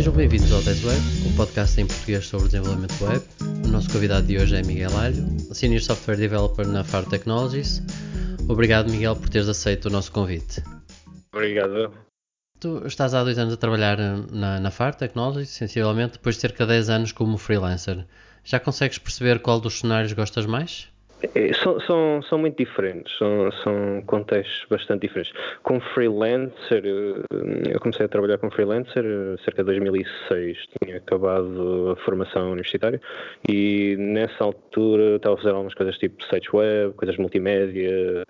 Sejam bem-vindos ao Test Web, um podcast em português sobre desenvolvimento web. O nosso convidado de hoje é Miguel Alho, Senior Software Developer na FAR Technologies. Obrigado, Miguel, por teres aceito o nosso convite. Obrigado. Tu estás há dois anos a trabalhar na, na FAR Technologies, sensivelmente depois de cerca de 10 anos como freelancer. Já consegues perceber qual dos cenários gostas mais? É, são, são, são muito diferentes, são, são contextos bastante diferentes. Como freelancer, eu comecei a trabalhar como freelancer cerca de 2006, tinha acabado a formação universitária e nessa altura estava a fazer algumas coisas tipo site web, coisas multimédia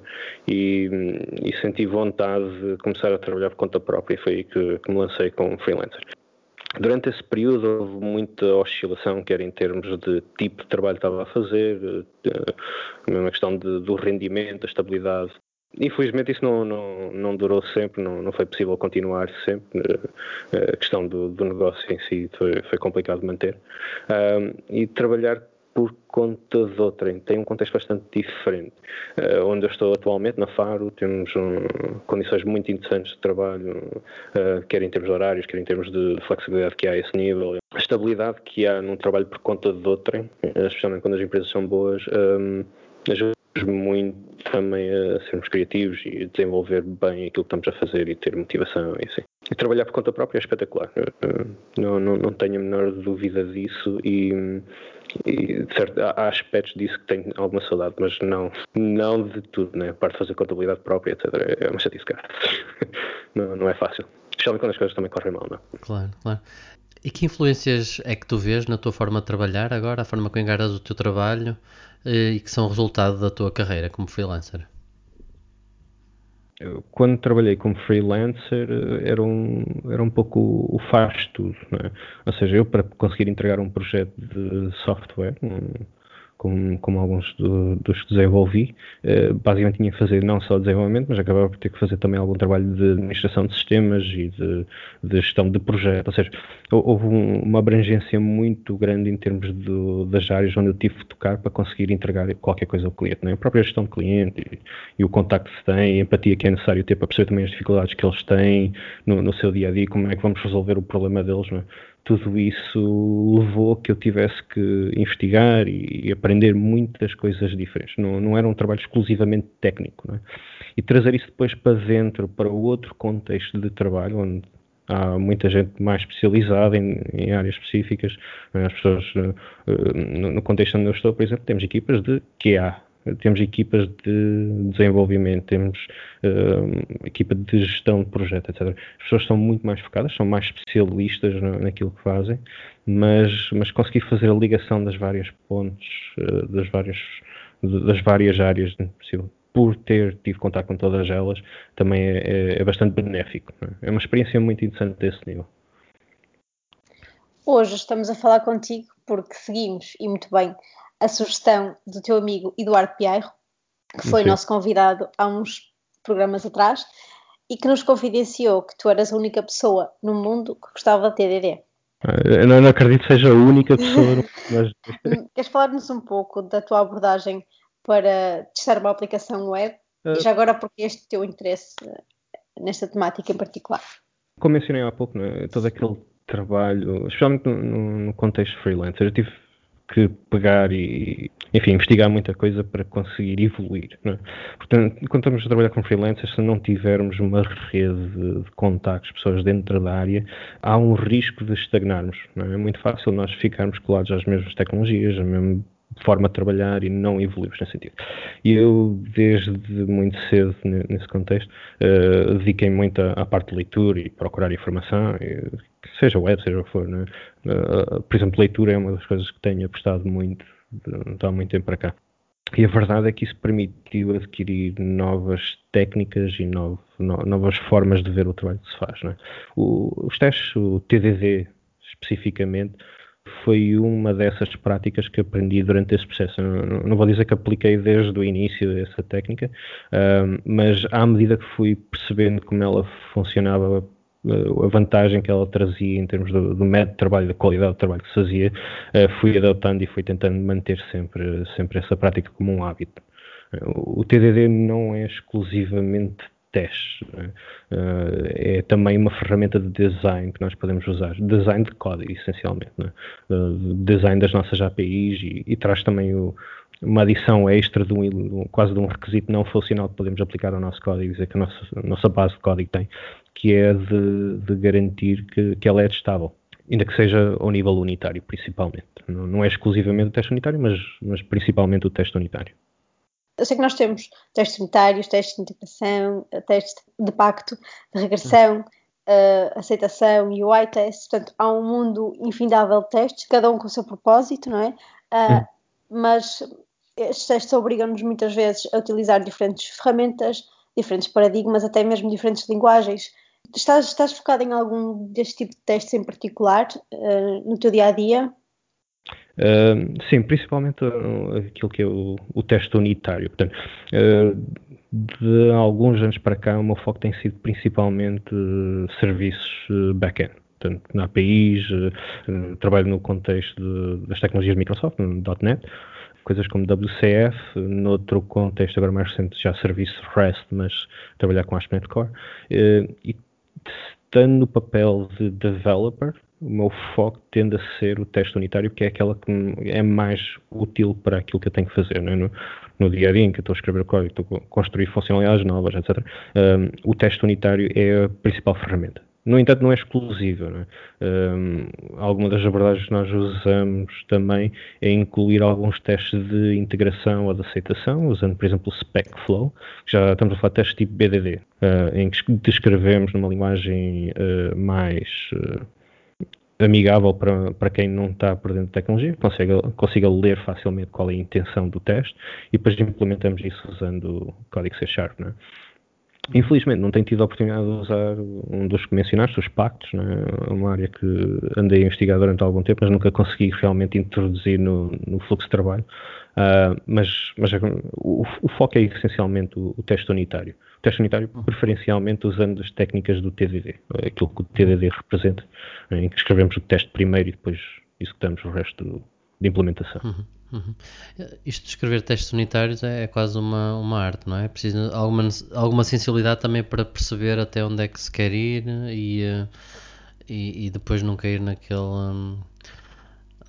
e, e senti vontade de começar a trabalhar por conta própria e foi aí que, que me lancei como freelancer. Durante esse período houve muita oscilação, quer em termos de tipo de trabalho que estava a fazer, uma questão de, do rendimento, da estabilidade. Infelizmente isso não, não, não durou sempre, não, não foi possível continuar sempre. A questão do, do negócio em si foi, foi complicado de manter. Um, e trabalhar por conta de outrem. Tem um contexto bastante diferente. Uh, onde eu estou atualmente, na Faro, temos um, condições muito interessantes de trabalho, uh, quer em termos de horários, quer em termos de flexibilidade que há a esse nível. A estabilidade que há num trabalho por conta de outrem, uh, especialmente quando as empresas são boas, um, ajuda muito também a sermos criativos e desenvolver bem aquilo que estamos a fazer e ter motivação e assim. E trabalhar por conta própria é espetacular. Não, não, não tenho a menor dúvida disso e e certo, há aspectos disso que tenho alguma saudade, mas não, não de tudo, né? a parte de fazer contabilidade própria, etc. É uma chatice, cara. não, não é fácil. Especialmente quando as coisas também correm mal, não é? Claro, claro. E que influências é que tu vês na tua forma de trabalhar agora, a forma que engaras o teu trabalho eh, e que são resultado da tua carreira como freelancer? Quando trabalhei como freelancer era um, era um pouco o faz tudo, é? ou seja, eu para conseguir entregar um projeto de software, um, como, como alguns do, dos que desenvolvi, uh, basicamente tinha que fazer não só desenvolvimento, mas acabava por ter que fazer também algum trabalho de administração de sistemas e de, de gestão de projeto, ou seja, houve um, uma abrangência muito grande em termos do, das áreas onde eu tive que tocar para conseguir entregar qualquer coisa ao cliente, é? a própria gestão de cliente e, e, o contacto que se tem, a empatia que é necessário ter para perceber também as dificuldades que eles têm no, no seu dia a dia, como é que vamos resolver o problema deles, é? Tudo isso levou a que eu tivesse que investigar e aprender muitas coisas diferentes. Não, não era um trabalho exclusivamente técnico. É? E trazer isso depois para dentro, para outro contexto de trabalho, onde há muita gente mais especializada em, em áreas específicas. É? As pessoas, eh, no contexto onde eu estou, por exemplo, temos equipas de QA, temos equipas de desenvolvimento, temos uh, equipa de gestão de projeto, etc. As pessoas são muito mais focadas, são mais especialistas no, naquilo que fazem, mas, mas conseguir fazer a ligação das várias pontes, uh, das, várias, das várias áreas possível, por ter tido contato com todas elas, também é, é, é bastante benéfico. É? é uma experiência muito interessante desse nível. Hoje estamos a falar contigo porque seguimos, e muito bem, a sugestão do teu amigo Eduardo Pierro, que foi nosso convidado há uns programas atrás e que nos confidenciou que tu eras a única pessoa no mundo que gostava de TDD. Eu não, não acredito que seja a única pessoa. mas... Queres falar-nos um pouco da tua abordagem para testar uma aplicação web uh... e já agora porque este teu interesse nesta temática em particular? Como mencionei há pouco, né, todo aquele trabalho, especialmente no, no contexto freelancer, eu tive que pegar e, enfim, investigar muita coisa para conseguir evoluir. É? Portanto, quando estamos a trabalhar com freelancers, se não tivermos uma rede de contactos, pessoas dentro da área, há um risco de estagnarmos. É? é? muito fácil nós ficarmos colados às mesmas tecnologias, à mesma forma de trabalhar e não evoluirmos nesse sentido. E eu, desde muito cedo, nesse contexto, uh, dediquei muito à, à, parte de leitura e procurar informação, e, seja web, seja o que for. Né? Uh, por exemplo, leitura é uma das coisas que tenho apostado muito de, há muito tempo para cá. E a verdade é que isso permitiu adquirir novas técnicas e novo, no, novas formas de ver o trabalho que se faz. Né? O, os testes, o TDD especificamente, foi uma dessas práticas que aprendi durante esse processo. Não, não vou dizer que apliquei desde o início essa técnica, uh, mas à medida que fui percebendo como ela funcionava a vantagem que ela trazia em termos do, do, método de trabalho, da qualidade do trabalho que se fazia, uh, fui adotando e fui tentando manter sempre, sempre essa prática como um hábito. Uh, o TDD não é exclusivamente testes. Né? Uh, é também uma ferramenta de design que nós podemos usar, design de código, essencialmente, uh, design das nossas APIs e, e traz também o, uma adição extra de um, quase de um requisito não funcional que podemos aplicar ao nosso código, dizer que a nossa, a nossa base de código tem, que é de, de garantir que, que ela é testável ainda que seja ao nível unitário, principalmente. Não, não é exclusivamente o teste unitário, mas, mas principalmente o teste unitário. Eu sei que nós temos testes unitários, testes de integração, testes de pacto, de regressão, uh, aceitação, UI testes, portanto há um mundo infindável de testes, cada um com o seu propósito, não é? Uh, mas estes testes obrigam-nos muitas vezes a utilizar diferentes ferramentas, diferentes paradigmas, até mesmo diferentes linguagens. Estás, estás focado em algum deste tipo de testes em particular uh, no teu dia a dia? Uh, sim, principalmente uh, aquilo que é o, o teste unitário. Portanto, de alguns anos para cá, o meu foco tem sido principalmente serviços back-end. Portanto, na APIs, trabalho no contexto de, das tecnologias de Microsoft, .NET, coisas como WCF, noutro contexto agora mais recente já serviço REST, mas trabalhar com ASP.NET Core, e estando no papel de developer, o meu foco tende a ser o teste unitário, que é aquela que é mais útil para aquilo que eu tenho que fazer. É? No, no, dia a dia em que estou a escrever código, estou a construir funcionalidades novas, etc. Um, o teste unitário é a principal ferramenta. No entanto, não é exclusiva. É? Um, alguma das abordagens que nós usamos também é incluir alguns testes de integração ou de aceitação, usando, por exemplo, o SpecFlow, já estamos a falar de testes tipo BDD, uh, ah, em que descrevemos numa linguagem uh, mais uh, amigável para, para quem não está por dentro de tecnologia, consiga, consiga ler facilmente qual é a intenção do teste e depois implementamos isso usando o código C Sharp. Não é? Infelizmente não tenho tido a oportunidade de usar um dos que mencionaste, os pactos, né? uma área que andei a investigar durante algum tempo, mas nunca consegui realmente introduzir no, no fluxo de trabalho. Uh, mas, mas o, o, foco é essencialmente o, o, teste unitário. O teste unitário, preferencialmente usando as técnicas do TDD, aquilo que o TDD representa, em que escrevemos o teste primeiro e depois executamos o resto de implementação. Uhum. Uhum. Isto de escrever testes unitários é, é, quase uma, uma arte, não é? Preciso alguma, alguma sensibilidade também para perceber até onde é que se quer ir e, eh, e, e depois não cair naquele, hum,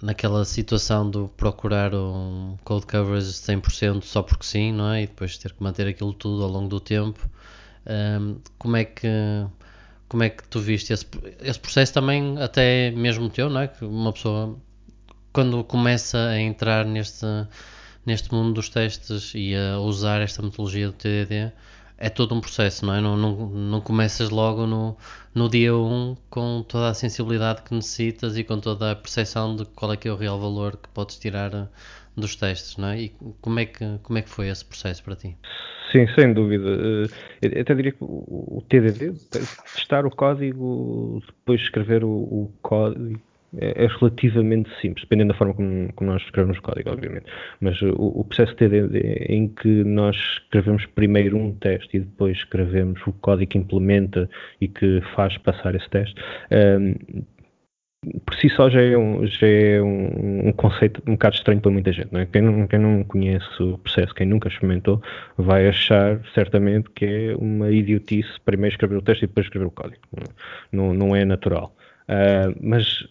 naquela situação de procurar um code coverage de 100% só porque sim, não é? E depois ter que manter aquilo tudo ao longo do tempo. Um, como é que como é que tu viste esse, esse processo também até mesmo teu, não é? Que uma pessoa quando começa a entrar neste, neste mundo dos testes e a usar esta metodologia do TDD, é todo um processo, não é? Não, não, não começas logo no, no dia 1 com toda a sensibilidade que necessitas e com toda a percepção de qual é que é o real valor que podes tirar eh, dos testes, não é? E como é que, como é que foi esse processo para ti? Sim, sem dúvida. Eh, eu até diria que o TDD, testar o código, depois escrever o, o código é, é, relativamente simples, dependendo da forma como, como, nós escrevemos o código, obviamente. Mas o, o processo TDD é em que nós escrevemos primeiro um teste e depois escrevemos o código que implementa e que faz passar esse teste, um, por si só já é, um, já é um, um, conceito um bocado estranho para muita gente. Não é? quem, não, quem não conhece o processo, quem nunca experimentou, vai achar certamente que é uma idiotice primeiro escrever o teste e depois escrever o código. Não, não é natural. Uh, mas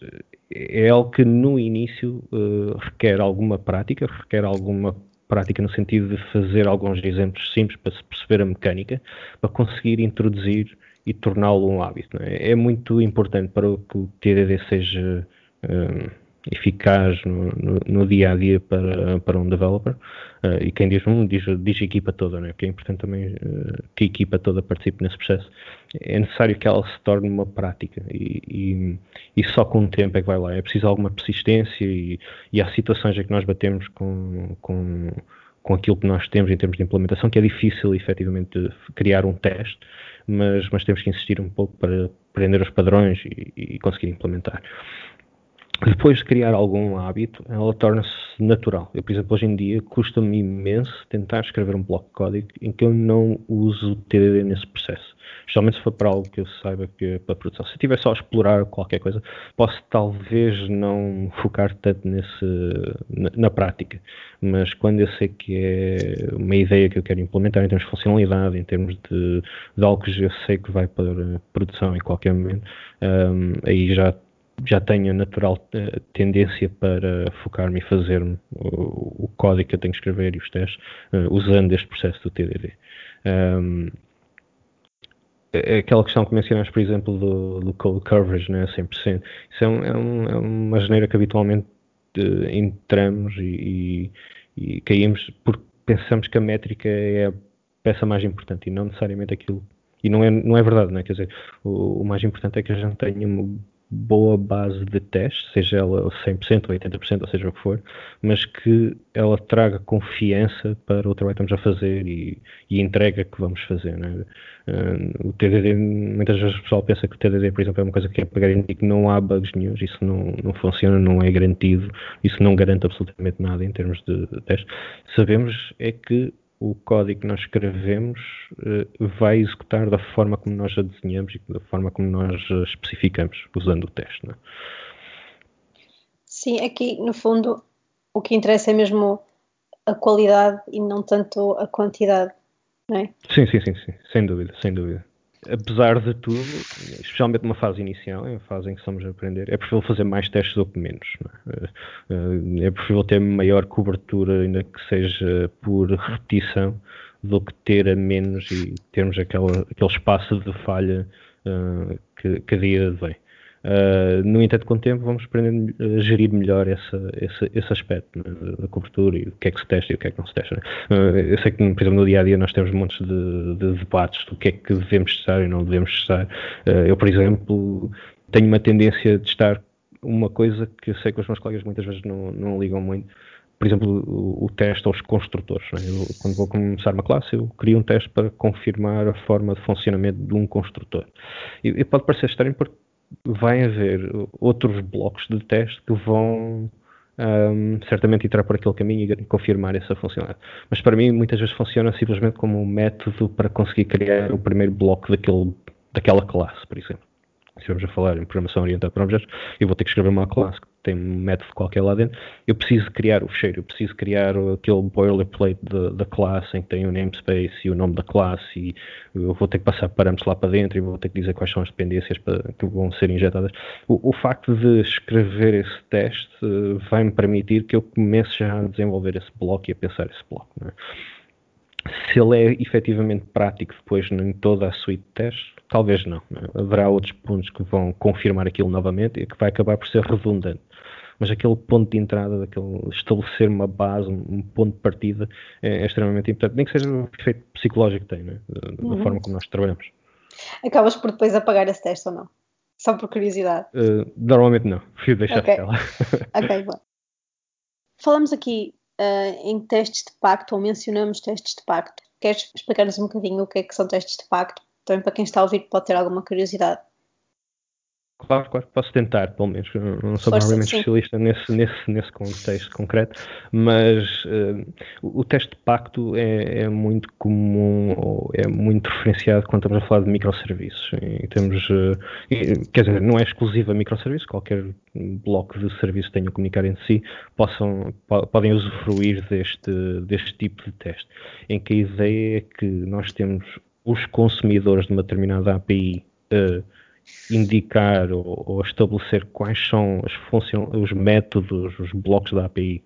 é algo que no início uh, requer alguma prática, requer alguma prática no sentido de fazer alguns exemplos simples para se perceber a mecânica, para conseguir introduzir e torná-lo um hábito. É? é? muito importante para que o TDD seja uh, eficaz no, no, no, dia a dia para, para um developer. Uh, e quem diz um, diz, diz a equipa toda, né? porque é importante também uh, que a equipa toda participe nesse processo. É necessário que ela se torne uma prática e, e, e só com o tempo é que vai lá. É preciso alguma persistência e, e há situações em que nós batemos com, com, com aquilo que nós temos em termos de implementação, que é difícil efetivamente criar um teste, mas, mas temos que insistir um pouco para aprender os padrões e, e conseguir implementar. Depois de criar algum hábito, ela torna-se natural. Eu, por exemplo, hoje em dia custa-me imenso tentar escrever um bloco de código em que eu não uso o TDD nesse processo. Especialmente se for para algo que eu saiba que é para produção. Se eu estiver só a explorar qualquer coisa, posso talvez não focar tanto nesse, na, na, prática. Mas quando eu sei que é uma ideia que eu quero implementar em termos de funcionalidade, em termos de, de algo que eu sei que vai para produção em qualquer momento, um, aí já já tenho a natural uh, tendência para focar-me e fazer o, o, código que eu tenho que escrever e os testes uh, usando este processo do TDD. Um, é, aquela questão que mencionaste, por exemplo, do, do code coverage, né, 100%. Isso é, um, é, um, é uma geneira que habitualmente uh, entramos e, e, e, caímos porque pensamos que a métrica é a peça mais importante e não necessariamente aquilo. E não é, não é verdade, né? quer dizer, o, o mais importante é que a gente tenha boa base de teste, seja ela 100% ou 80%, ou seja o que for, mas que ela traga confiança para o trabalho que estamos a fazer e, e entrega que vamos fazer. Né? Uh, o TDD, muitas vezes o pessoal pensa que o TDD, por exemplo, é uma coisa que é para garantir que não há bugs nenhum, isso não, não funciona, não é garantido, isso não garante absolutamente nada em termos de, de teste. Sabemos é que o código que nós escrevemos uh, vai executar da forma como nós a desenhamos e da forma como nós especificamos, usando o teste. Não é? Sim, aqui no fundo o que interessa é mesmo a qualidade e não tanto a quantidade, não é? Sim, sim, sim, sim. sem dúvida, sem dúvida apesar de tudo, especialmente numa fase inicial, em fase em que estamos a aprender, é preferível fazer mais testes do que menos. É? é preferível ter maior cobertura, ainda que seja por repetição, do que ter a menos e termos aquele, aquele espaço de falha uh, que, que a dia vem. Uh, no entanto, com o tempo, vamos aprender a gerir melhor essa, esse, esse aspecto né, da cobertura e o que é que se testa e o que é que não se testa. Né? Uh, eu sei que, por exemplo, no dia a dia nós temos montes de, de debates do que é que devemos testar e não devemos testar. Uh, eu, por exemplo, tenho uma tendência de testar uma coisa que eu sei que os meus colegas muitas vezes não, não ligam muito, por exemplo, o, o teste aos construtores. Né? Eu, quando vou começar uma classe, eu crio um teste para confirmar a forma de funcionamento de um construtor. E, e pode parecer estranho porque vai haver outros blocos de teste que vão um, certamente entrar por aquele caminho e confirmar essa funcionalidade. Mas para mim, muitas vezes funciona simplesmente como um método para conseguir criar o primeiro bloco daquele, daquela classe, por exemplo se vamos a falar em programação orientada para objetos, eu vou ter que escrever uma classe que tem um método qualquer lá dentro, eu preciso criar o fecheiro, eu preciso criar aquele boilerplate da classe em que tem o namespace e o nome da classe e eu vou ter que passar parâmetros lá para dentro e vou ter que dizer quais são as dependências para, que vão ser injetadas. O, o facto de escrever esse teste uh, vai-me permitir que eu comece já a desenvolver esse bloco e a pensar esse bloco. É? Se ele é efetivamente prático depois em toda a suite de testes, Talvez não. Haverá outros pontos que vão confirmar aquilo novamente e que vai acabar por ser redundante. Mas aquele ponto de entrada, daquele estabelecer uma base, um ponto de partida, é, é extremamente importante. Nem que seja o efeito psicológico que tem, né? da uhum. forma como nós trabalhamos. Acabas por depois apagar esse teste ou não? Só por curiosidade? Uh, normalmente não. Prefiro deixar okay. ela. ok, bom. Falamos aqui uh, em testes de pacto, ou mencionamos testes de pacto. Queres explicar-nos um bocadinho o que é que são testes de pacto? também para quem está a ouvir pode ter alguma curiosidade. Claro, claro, posso tentar, pelo menos. Não sou provavelmente especialista nesse, nesse, nesse contexto concreto, mas uh, o, teste de pacto é, é, muito comum, ou é muito referenciado quando estamos a falar de microserviços. E temos, uh, quer dizer, não é exclusivo a microserviços, qualquer bloco de serviço que tenha a comunicar entre si possam, po podem usufruir deste, deste tipo de teste, em que a ideia é que nós temos os consumidores de uma determinada API uh, indicar ou, ou, estabelecer quais são os métodos, os blocos da API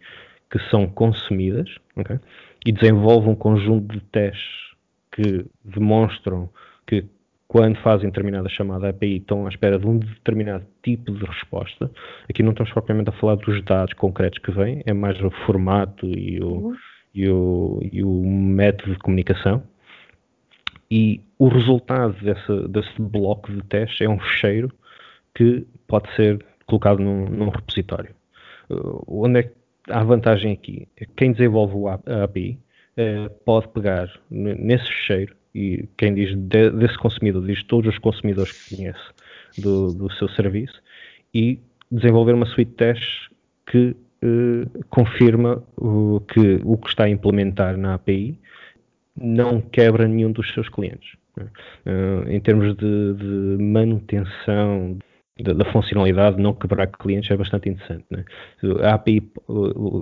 que são consumidas okay? e desenvolve um conjunto de testes que demonstram que quando fazem determinada chamada API estão à espera de um determinado tipo de resposta. Aqui não estamos propriamente a falar dos dados concretos que vêm, é mais o formato e o, uhum. e o, e o método de comunicação e o resultado desse, desse bloco de teste é um fecheiro que pode ser colocado num, num repositório. Uh, onde é que há vantagem aqui? Quem desenvolve a API uh, pode pegar nesse fecheiro e quem diz de, desse consumidor, diz todos os consumidores que conhece do, do seu serviço e desenvolver uma suite de testes que uh, confirma o, que o que está a implementar na API não quebra nenhum dos seus clientes. Uh, em termos de, de manutenção da, da, funcionalidade, não quebrar clientes é bastante interessante. Né? A API,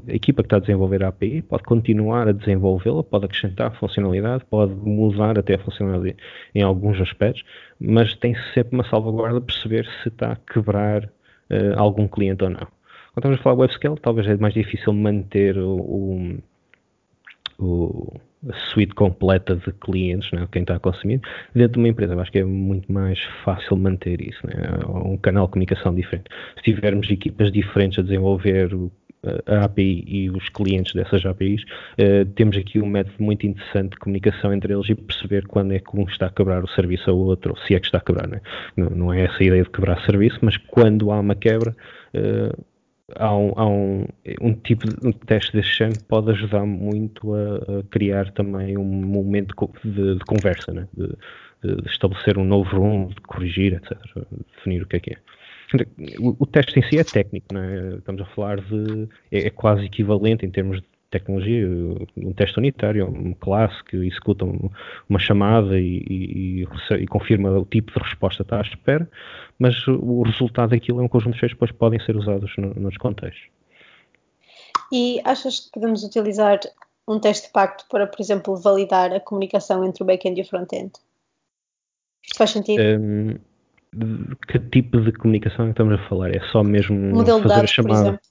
a equipa que está a desenvolver a API pode continuar a desenvolvê-la, pode acrescentar funcionalidade, pode mudar até a funcionalidade em alguns aspectos, mas tem sempre uma salvaguarda perceber se está a quebrar uh, algum cliente ou não. Quando estamos a falar web scale, talvez é mais difícil manter o, o, o a suite completa de clientes, né, quem está a consumir, dentro de uma empresa. Eu acho que é muito mais fácil manter isso, né, um canal de comunicação diferente. Se tivermos equipas diferentes a desenvolver a API e os clientes dessas APIs, uh, temos aqui um método muito interessante de comunicação entre eles e perceber quando é que um está a quebrar o serviço ao outro, ou se é que está a quebrar. Né? Não, não, é essa a ideia de quebrar serviço, mas quando há uma quebra, uh, há um, há um, um tipo de um teste deste género pode ajudar muito a, a criar também um momento de, de conversa, né? de, de, estabelecer um novo rumo, de corrigir, etc. Definir o que é que é. O, o teste em si é técnico, né? estamos a falar de. É, é quase equivalente em termos de tecnologia, um teste unitário, uma classe que executa uma chamada e, e, e, confirma o tipo de resposta que está à espera, mas o resultado daquilo é um conjunto de fechos que depois podem ser usados no, nos contextos. E achas que podemos utilizar um teste de pacto para, por exemplo, validar a comunicação entre o back-end e o front-end? Isto faz sentido? Um, que tipo de comunicação é estamos a falar? É só mesmo Modelo fazer dados, a chamada?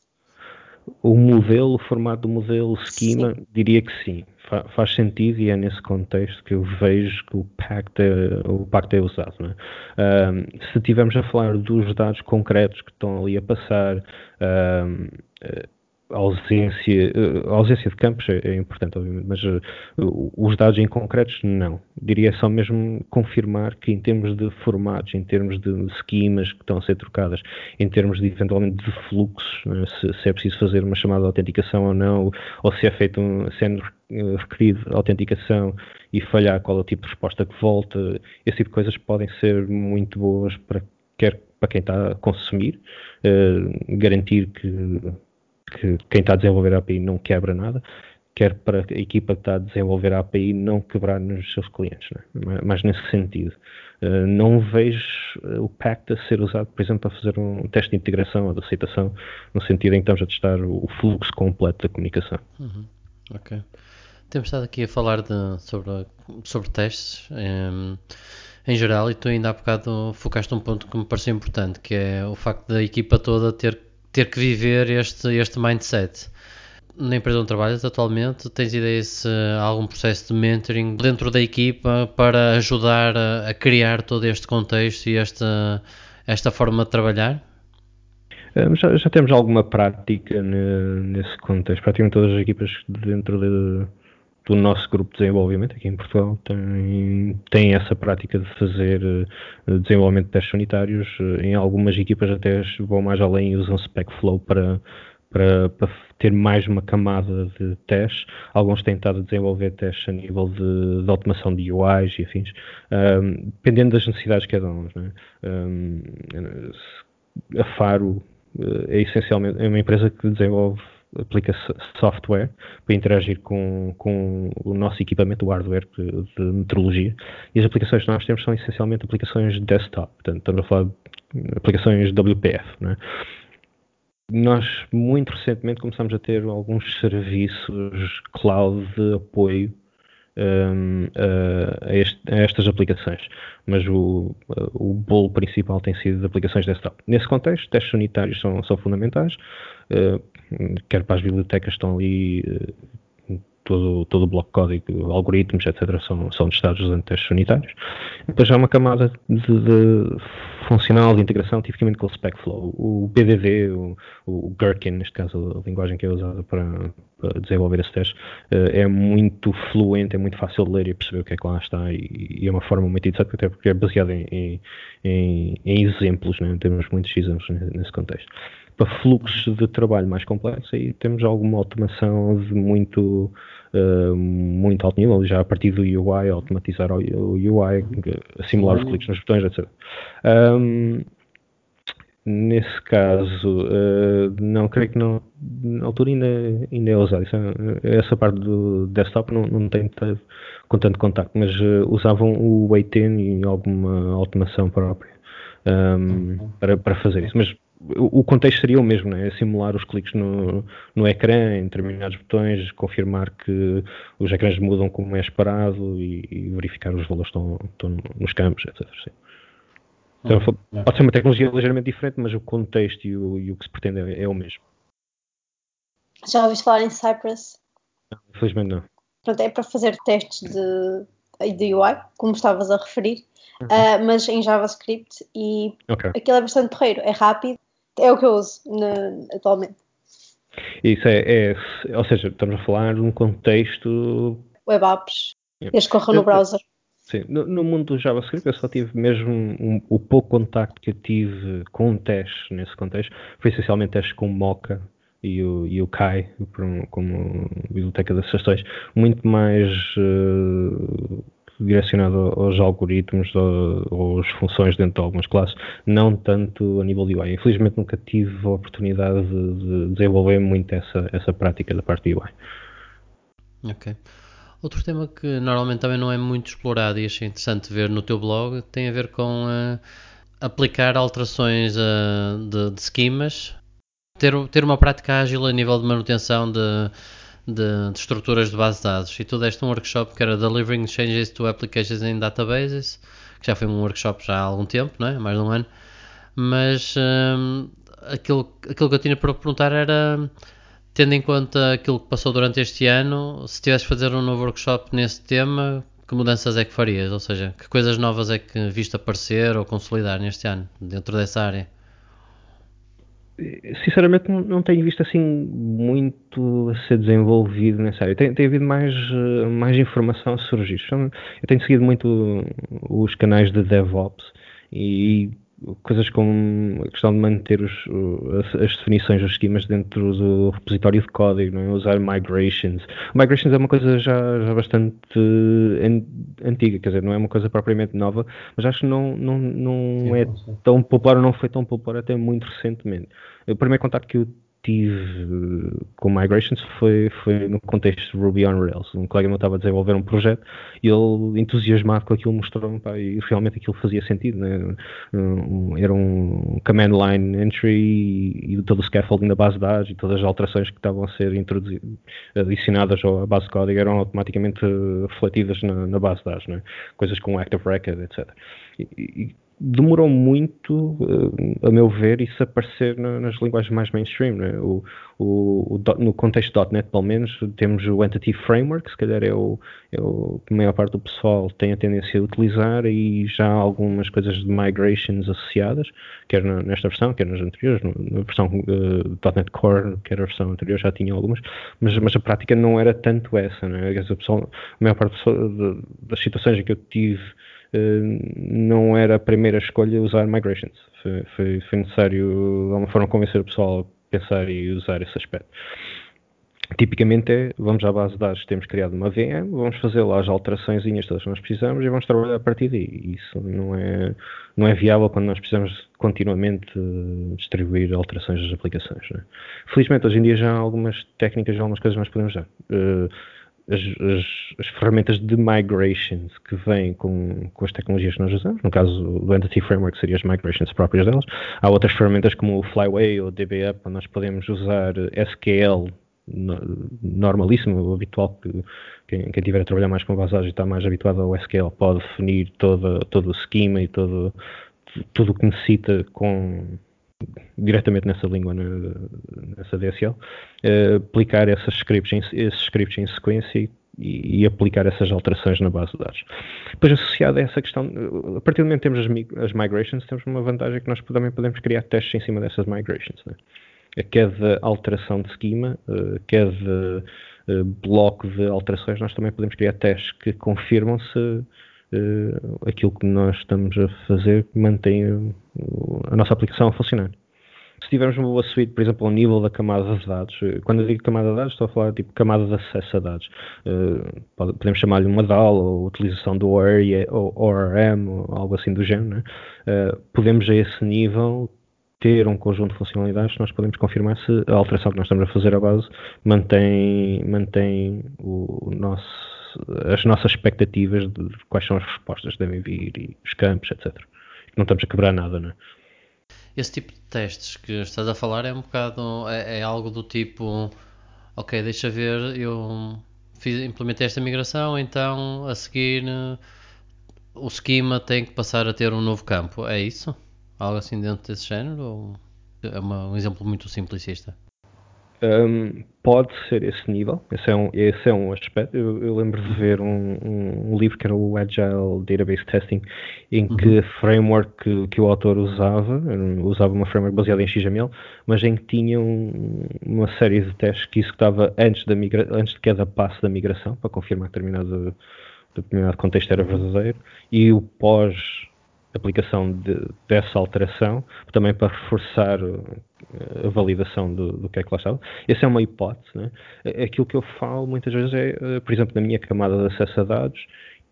O modelo, o formato do modelo, o esquema, sim. diria que sim. Fa faz sentido e é nesse contexto que eu vejo que o pacto é, o pacto é usado. É? Um, se estivermos a falar dos dados concretos que estão ali a passar, um, a ausência, eh, ausência de campos é, é importante, obviamente, mas uh, os dados em concretos, não. Diria só mesmo confirmar que, em termos de formatos, em termos de esquemas que estão a ser trocadas, em termos de, eventualmente, de fluxos, uh, se, se, é preciso fazer uma chamada de autenticação ou não, ou se é feito um, sendo requerido autenticação e falhar, qual é o tipo de resposta que volta, esse tipo de coisas podem ser muito boas para quer para quem está a consumir, uh, garantir que que quem está a desenvolver a API não quebra nada, quer para a equipa que está a desenvolver a API não quebrar nos seus clientes, né? mas nesse sentido. Uh, não vejo eh, o Pact a ser usado, por exemplo, para fazer um teste de integração ou de aceitação, no sentido em que estamos a testar o fluxo completo da comunicação. Uhum. Ok. Temos estado aqui a falar de, sobre, sobre testes em, em geral e tu ainda há bocado focaste um ponto que me pareceu importante, que é o facto da equipa toda ter ter que viver este, este mindset. Na empresa onde trabalhas atualmente, tens ideia se há algum processo de mentoring dentro da equipa para ajudar a, a criar todo este contexto e esta, esta forma de trabalhar? Já, já temos alguma prática nesse contexto. Praticamente todas as equipas dentro de, do nosso grupo de desenvolvimento aqui em Portugal tem, tem essa prática de fazer uh, desenvolvimento de testes sanitários. Uh, em algumas equipas até vão mais além e usam SpecFlow para, para, para, ter mais uma camada de testes. Alguns têm estado a desenvolver testes a nível de, de automação de UIs e afins, um, dependendo das necessidades de cada um. Né? Um, a Faro uh, é essencialmente é uma empresa que desenvolve aplica software para interagir com, com o nosso equipamento, o hardware de, de. E as aplicações que nós temos são essencialmente aplicações desktop, portanto, estamos a falar de aplicações WPF. Né? Nós, muito recentemente, começamos a ter alguns serviços cloud de apoio um, a, este, a, estas aplicações, mas o, o bolo principal tem sido aplicações desktop. Nesse contexto, testes unitários são, são fundamentais, uh, quer para as bibliotecas estão ali, uh, todo, todo o bloco de código, algoritmos, etc., são, são testados durante testes unitários. Depois há uma camada de, de funcional de integração, tipicamente com o SpecFlow. O BDD, o, o Gherkin, neste caso a linguagem que é usada para, para desenvolver esse teste, uh, é muito fluente, é muito fácil de ler e perceber o que é que lá está e, e é uma forma muito interessante, até porque é baseada em, em, em, exemplos, né? temos muitos exemplos nesse contexto. Para fluxos de trabalho mais complexos, aí temos alguma automação de muito uh, muito alto nível, já a partir do UI, automatizar o UI, simular os cliques nos botões, etc. Um, Nesse caso, uh, não, creio que não, na altura ainda, ainda é usado. É, essa parte do desktop não, não tem com tanto contacto, mas uh, usavam o Waitin e alguma automação própria um, uhum. para, para fazer isso. Mas o contexto seria o mesmo, né? é simular os cliques no, no ecrã, em determinados botões, confirmar que os ecrãs mudam como é esperado e, e verificar os valores que estão, estão nos campos, etc. Sim. Então, uhum. Pode ser uma tecnologia ligeiramente diferente, mas o contexto e o, e o que se pretende é, é, o mesmo. Já ouviste falar em Cypress? Não, infelizmente não. Pronto, é para fazer testes de, de UI, como estavas a referir, uhum. uh, mas em JavaScript e okay. aquilo é bastante porreiro, é rápido, é o que eu uso na, atualmente. Isso é, é, ou seja, estamos a falar de um contexto. Web apps, eles correm no browser. Sim, no, no, mundo do JavaScript eu só tive mesmo um, o pouco contacto que eu tive com um teste nesse contexto foi essencialmente testes com Mocha e o, e o Kai como biblioteca de sugestões, muito mais uh, direcionado aos algoritmos ou às funções dentro de algumas classes, não tanto a nível de UI. Infelizmente nunca tive a oportunidade de, de desenvolver muito essa, essa prática da parte de UI. Ok. Outro tema que normalmente também não é muito explorado e achei interessante ver no teu blog tem a ver com uh, aplicar alterações uh, de, de esquemas, ter, ter uma prática ágil a nível de manutenção de, de, de, estruturas de base de dados. E tu deste um workshop que era Delivering Changes to Applications in Databases, que já foi um workshop já há algum tempo, não é? mais de um ano. Mas um, eh, aquilo, aquilo que eu tinha para perguntar era tendo em conta aquilo que passou durante este ano, se tivesse fazer um novo workshop nesse tema, que mudanças é que farias? Ou seja, que coisas novas é que viste aparecer ou consolidar neste ano, dentro dessa área? Sinceramente, não, tenho visto assim muito a ser desenvolvido nessa área. Tem, tem havido mais, eh, mais informação a surgir. Eu tenho seguido muito os canais de DevOps e coisas como a questão de manter os, as, definições dos esquemas dentro do repositório de código, não é? usar migrations. Migrations é uma coisa já, já bastante antiga, quer dizer, não é uma coisa propriamente nova, mas acho que não, não, não é tão popular, não foi tão popular até muito recentemente. O primeiro contato que eu tive eh, com migrations foi, foi no contexto Ruby on Rails. Um colega meu estava a desenvolver um projeto e ele, entusiasmado com aquilo, mostrou-me e realmente aquilo fazia sentido. Né? Era um command line entry e, todo o scaffolding da base de dados e todas as alterações que estavam a ser adicionadas à base de código eram automaticamente refletidas na, na base de dados. Né? Coisas com Active Record, etc. E, e, demorou muito, uh, a meu ver, isso aparecer na, nas linguagens mais mainstream. Né? O, o, o, no contexto .NET, pelo menos, temos o Entity Framework, se calhar é o, é o que a maior parte do pessoal tem a tendência a utilizar, e já há algumas coisas de migrations associadas, quer na, nesta versão, quer nas anteriores, na versão uh, .NET Core, quer a versão anterior, já tinha algumas, mas, mas a prática não era tanto essa. Né? A, pessoal, a maior parte das situações em que eu tive eh, não era a primeira escolha usar migrations. Foi, foi, foi necessário, de alguma forma, convencer o pessoal a pensar e usar esse aspecto. Tipicamente é, vamos à base de dados, temos criado uma VM, vamos fazer lá as alterações todas que nós precisamos e vamos trabalhar a partir daí. Isso não é, não é viável quando nós precisamos continuamente eh, distribuir alterações das aplicações. É? Felizmente, hoje em dia já há algumas técnicas, algumas coisas que nós podemos usar. Uh, as, as, as, ferramentas de migrations que vêm com, com as tecnologias que nós usamos, no caso do Entity Framework seria as migrations próprias delas. Há outras ferramentas como o Flyway ou o DBUp, onde nós podemos usar SQL normalíssimo, o habitual que quem, quem tiver a trabalhar mais com basagem está mais habituado ao SQL pode definir todo, todo o schema e todo, tudo o que necessita com diretamente nessa língua, nessa DSL, eh, aplicar essas scripts, esses scripts em sequência e, e, aplicar essas alterações na base de dados. Depois, associado a essa questão, a partir do momento que temos as, migrations, temos uma vantagem que nós também podemos criar testes em cima dessas migrations. Né? A cada alteração de schema, a cada bloco de alterações, nós também podemos criar testes que confirmam se uh, aquilo que nós estamos a fazer mantém a nossa aplicação a funcionar. Se tivermos uma boa suite, por exemplo, ao nível da camada de dados, eh, quando eu digo camada de dados, estou a falar tipo camada de acesso a dados. Uh, podemos chamar-lhe uma DAL ou utilização do ORM ou algo assim do género. Né? Uh, podemos a esse nível ter um conjunto de funcionalidades, nós podemos confirmar se a alteração que nós estamos a fazer à base mantém, mantém o nosso, as nossas expectativas de quais são as respostas que devem vir e os campos, etc. Não estamos a quebrar nada, não é? Esse tipo de testes que estás a falar é um bocado, é, é algo do tipo, ok, deixa ver, eu fiz, implementei esta migração, então a seguir o schema tem que passar a ter um novo campo, é isso? Algo assim dentro desse género? Ou é uma, um exemplo muito simplicista? Um, pode ser esse nível, esse é um, esse é um aspecto. Eu, eu lembro de ver um, um, um, livro que era o Agile Database Testing, em que uhum. framework que, que, o autor usava, usava uma framework baseada em XML, mas em que tinha uma série de testes que executava antes, da migra, antes de cada passo da migração, para confirmar que determinado, determinado contexto era verdadeiro, e o pós aplicação de, dessa alteração, também para reforçar eh, a validação do, do, que é que lá estava. Essa é uma hipótese. Né? Aquilo que eu falo muitas vezes é, eh, por exemplo, na minha camada de acesso a dados,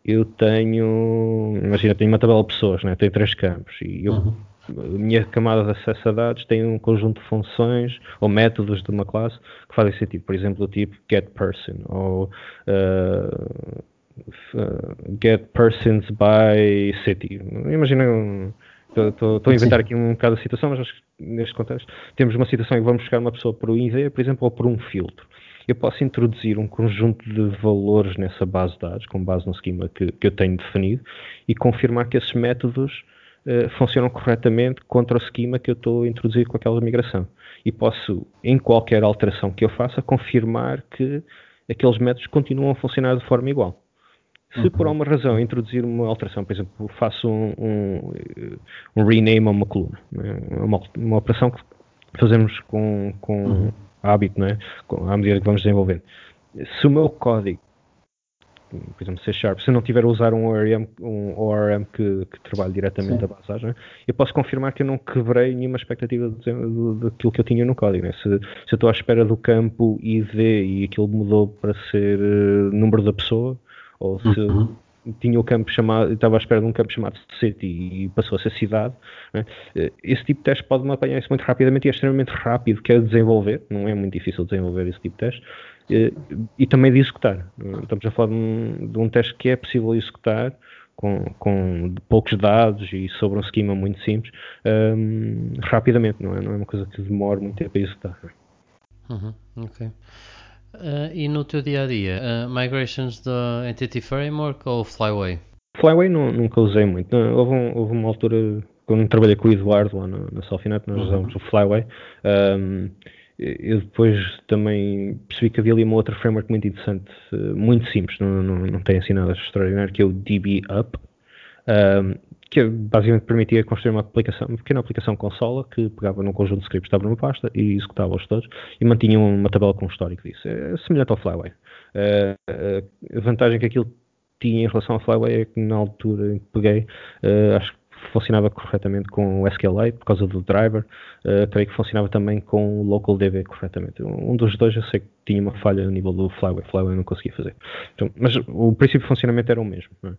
eu tenho, imagina, tenho uma tabela de pessoas, né? tenho três campos, e eu, uhum. a minha camada de acesso a dados tem um conjunto de funções ou métodos de uma classe que fazem sentido. Por exemplo, o tipo getPerson, ou uh, get persons by city. Imagina, estou a inventar aqui um bocado a situação, mas neste contexto temos uma situação em que vamos buscar uma pessoa por um ID, por exemplo, ou por um filtro. Eu posso introduzir um conjunto de valores nessa base de dados, com base no esquema que, que eu tenho definido, e confirmar que esses métodos uh, funcionam corretamente contra o esquema que eu estou a introduzir com aquela migração. E posso, em qualquer alteração que eu faça, confirmar que aqueles métodos continuam a funcionar de forma igual. Se por uhum. alguma razão introduzir uma alteração, por exemplo, faço um, um, um rename a uma coluna, né? uma, uma, operação que fazemos com, com uhum. hábito, né? à medida que vamos desenvolvendo. Se o meu código, por exemplo, C Sharp, se eu não tiver a usar um ORM, um ORM que, que trabalhe diretamente Sim. a base, né? eu posso confirmar que eu não quebrei nenhuma expectativa daquilo que eu tinha no código. Né? Se, se eu estou à espera do campo ID e aquilo mudou para ser uh, número da pessoa, ou se uhum. tinha o campo chamado, estava à espera de um campo chamado city e passou a ser cidade, né? esse tipo de teste pode-me apanhar isso muito rapidamente e é extremamente rápido que é desenvolver, não é muito difícil desenvolver esse tipo de teste, e também de executar. Estamos a falar de um, de um teste que é possível executar com, com, poucos dados e sobre um esquema muito simples, um, rapidamente, não é? Não é uma coisa que demora muito tempo a executar. Uhum, ok. Uh, e no teu dia a dia, uh, migrations da Entity Framework ou Flyway? Flyway não, nunca usei muito. Não, houve, um, houve, uma altura, quando trabalhei com o Eduardo lá na, na Selfinet, nós uhum. usávamos o Flyway. Um, eu depois também percebi que havia ali uma outra framework muito interessante, muito simples, não, não, não tem assim nada extraordinário, que é o DBUp. Um, que basicamente permitia construir uma aplicação, uma pequena aplicação consola que pegava num conjunto de scripts estava numa pasta e executava-os todos e mantinha uma tabela com um histórico disso. É semelhante ao Flyway. Uh, a vantagem que aquilo tinha em relação ao Flyway é que na altura em que peguei, acho que funcionava corretamente com o SQLite por causa do driver, creio que funcionava também com o LocalDB corretamente. Um dos dois eu sei que tinha uma falha a nível do Flyway, Flyway não conseguia fazer. Então, mas o princípio de funcionamento era o mesmo. É?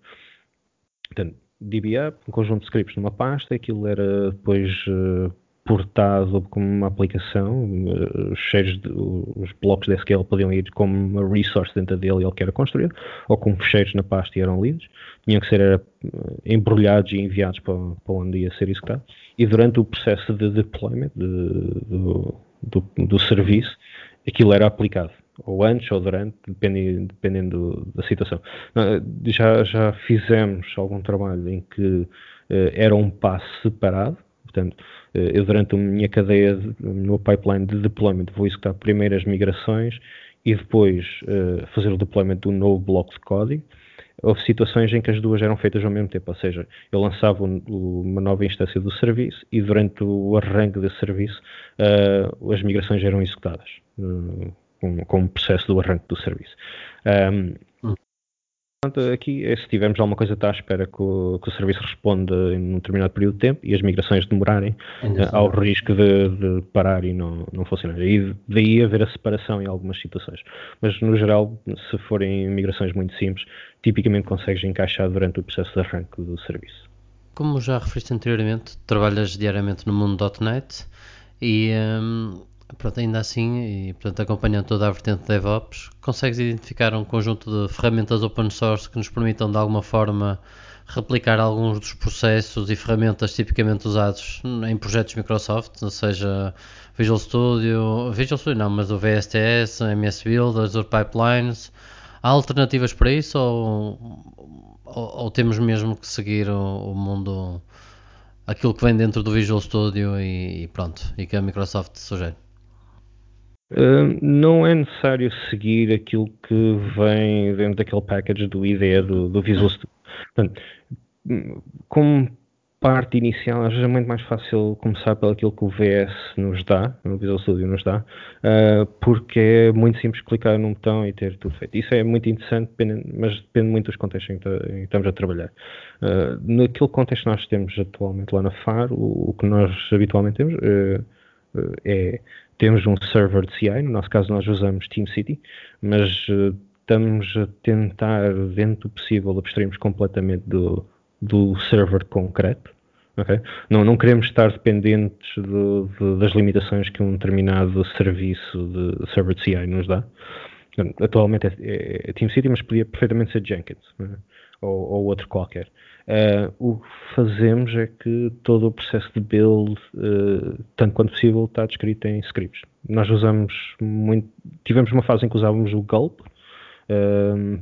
Portanto, DBUp, um conjunto de scripts numa pasta, aquilo era depois uh, portado como uma aplicação, os, cheiros de, os blocos de SQL podiam ir como uma resource dentro dele e ele que era construído, ou com fecheiros na pasta e eram lidos, tinham que ser era, embrulhados e enviados para, para onde ia ser executado, e durante o processo de deployment de, do, do, do serviço, aquilo era aplicado ou antes ou durante, dependendo, dependendo da situação. Já, já fizemos algum trabalho em que uh, era um passo separado, portanto, uh, eu durante a minha cadeia, de, no pipeline de deployment, vou executar primeiro as migrações e depois uh, fazer o deployment do novo bloco de código. Houve situações em que as duas eram feitas ao mesmo tempo, ou seja, eu lançava uma nova instância do serviço e durante o arranque desse serviço as migrações eram executadas com, com o processo do arranque do serviço. Um, hum. Portanto, aqui, é se tivermos alguma coisa está à espera que o, que o, serviço responda em um determinado período de tempo e as migrações demorarem, uh, ao risco de, de, parar e não, não funcionar. E daí haver a separação em algumas situações. Mas, no geral, se forem migrações muito simples, tipicamente consegues encaixar durante o processo de arranque do serviço. como já referiste anteriormente, trabalhas diariamente no mundo .NET e um, pronto, ainda assim, e portanto acompanhando toda a vertente de DevOps, consegues identificar um conjunto de ferramentas open source que nos permitam de alguma forma replicar alguns dos processos e ferramentas tipicamente usados em projetos Microsoft, seja Visual Studio, Visual Studio não, mas o VSTS, MS Builders, ou Pipelines. Há alternativas para isso ou, ou, ou temos mesmo que seguir o, o, mundo, aquilo que vem dentro do Visual Studio e, e pronto, e que a Microsoft sugere? Uh, não é necessário seguir aquilo que vem dentro daquele package do IDE do, do Visual Studio. Portanto, como parte inicial, às vezes é muito mais fácil começar pelo aquilo que o VS nos dá, o Visual Studio nos dá, uh, porque é muito simples clicar num botão e ter tudo feito. Isso é muito interessante, mas depende muito dos contextos em que estamos a trabalhar. Uh, naquele contexto que nós temos atualmente lá na FAR, o, o que nós habitualmente temos uh, é temos um server de CI, no nosso caso nós usamos TeamCity, mas estamos a tentar, dentro do possível, abstrairmos completamente do, do server concreto. Okay? Não, não queremos estar dependentes de, de, das limitações que um determinado serviço de server de CI nos dá. Atualmente é, é, é TeamCity, mas podia perfeitamente ser Jenkins né? ou, ou, outro qualquer. Uh, o que fazemos é que todo o processo de build, uh, tanto quanto possível, está descrito em scripts. Nós usamos muito. Tivemos uma fase em que usávamos o Gulp,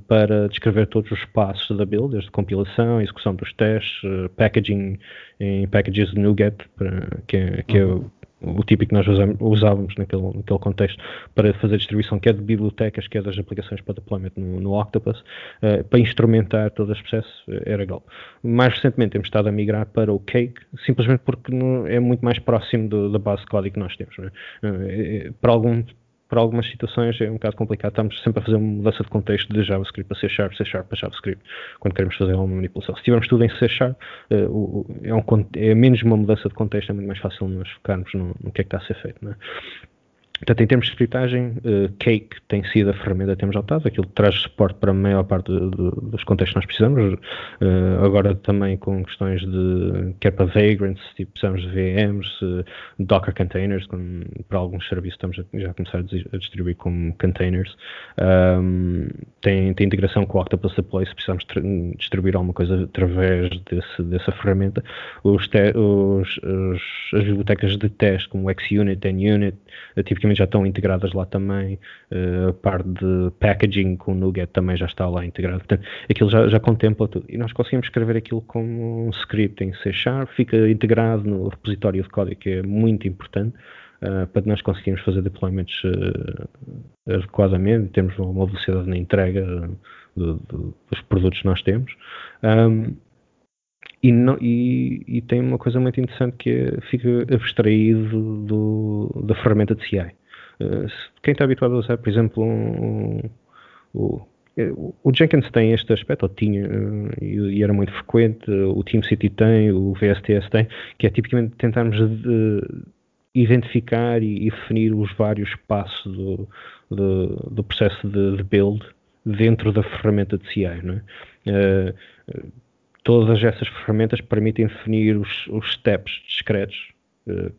para descrever todos os passos da build, desde compilação, execução dos testes, uh, packaging em packages de NuGet, para, que, é, que é o, o típico que nós usávamos naquele, naquele contexto para fazer distribuição quer de bibliotecas, quer das aplicações para deployment no, no Octopus, uh, para instrumentar todo esse processo, uh, era Go. Mais recentemente temos estado a migrar para o Cake, simplesmente porque é muito mais próximo do, da base de código que nós temos. É? para algum para algumas situações é um bocado complicado. Estamos sempre a fazer uma mudança de contexto de JavaScript para C Sharp, C Sharp para JavaScript, quando queremos fazer uma manipulação. Se tivermos tudo em C Sharp, uh, é, um, é, menos uma mudança de contexto, é muito mais fácil nós focarmos no, no que é que está a ser feito. Não é? Portanto, em termos de scriptagem, uh, Cake tem sido a ferramenta que temos adotado, aquilo traz suporte para a maior parte dos contextos que nós precisamos. Uh, agora também com questões de, quer para vagrants, tipo, precisamos de VMs, uh, eh, Docker containers, com, para alguns serviços estamos a, já a começar a, distribuir como containers. Um, tem, tem integração com o Octopus Deploy se precisamos distribuir alguma coisa através desse, dessa ferramenta. Os, te, os, os, as bibliotecas de teste, como XUnit, NUnit, já estão integradas lá também. Uh, a parte de packaging com o NuGet também já está lá integrado. Portanto, aquilo já, já contempla tudo. E nós conseguimos escrever aquilo como um script em C Sharp, fica integrado no repositório de código, que é muito importante. Uh, para nós conseguirmos fazer deployments uh, adequadamente, temos uma velocidade na entrega dos produtos que nós temos. Um, e, não, e, e, tem uma coisa muito interessante que é, fica abstraído do, da ferramenta de CI. Uh, quem está habituado a usar, por exemplo, um, um, o Jenkins tem este aspecto, ou tinha, uh, e, era muito frequente, o TeamCity tem, o VSTS tem, que é tipicamente tentarmos de, identificar e, definir os vários passos do, do, do processo de, de, build dentro da ferramenta de CI. É? Uh, todas essas ferramentas permitem definir os, os steps discretos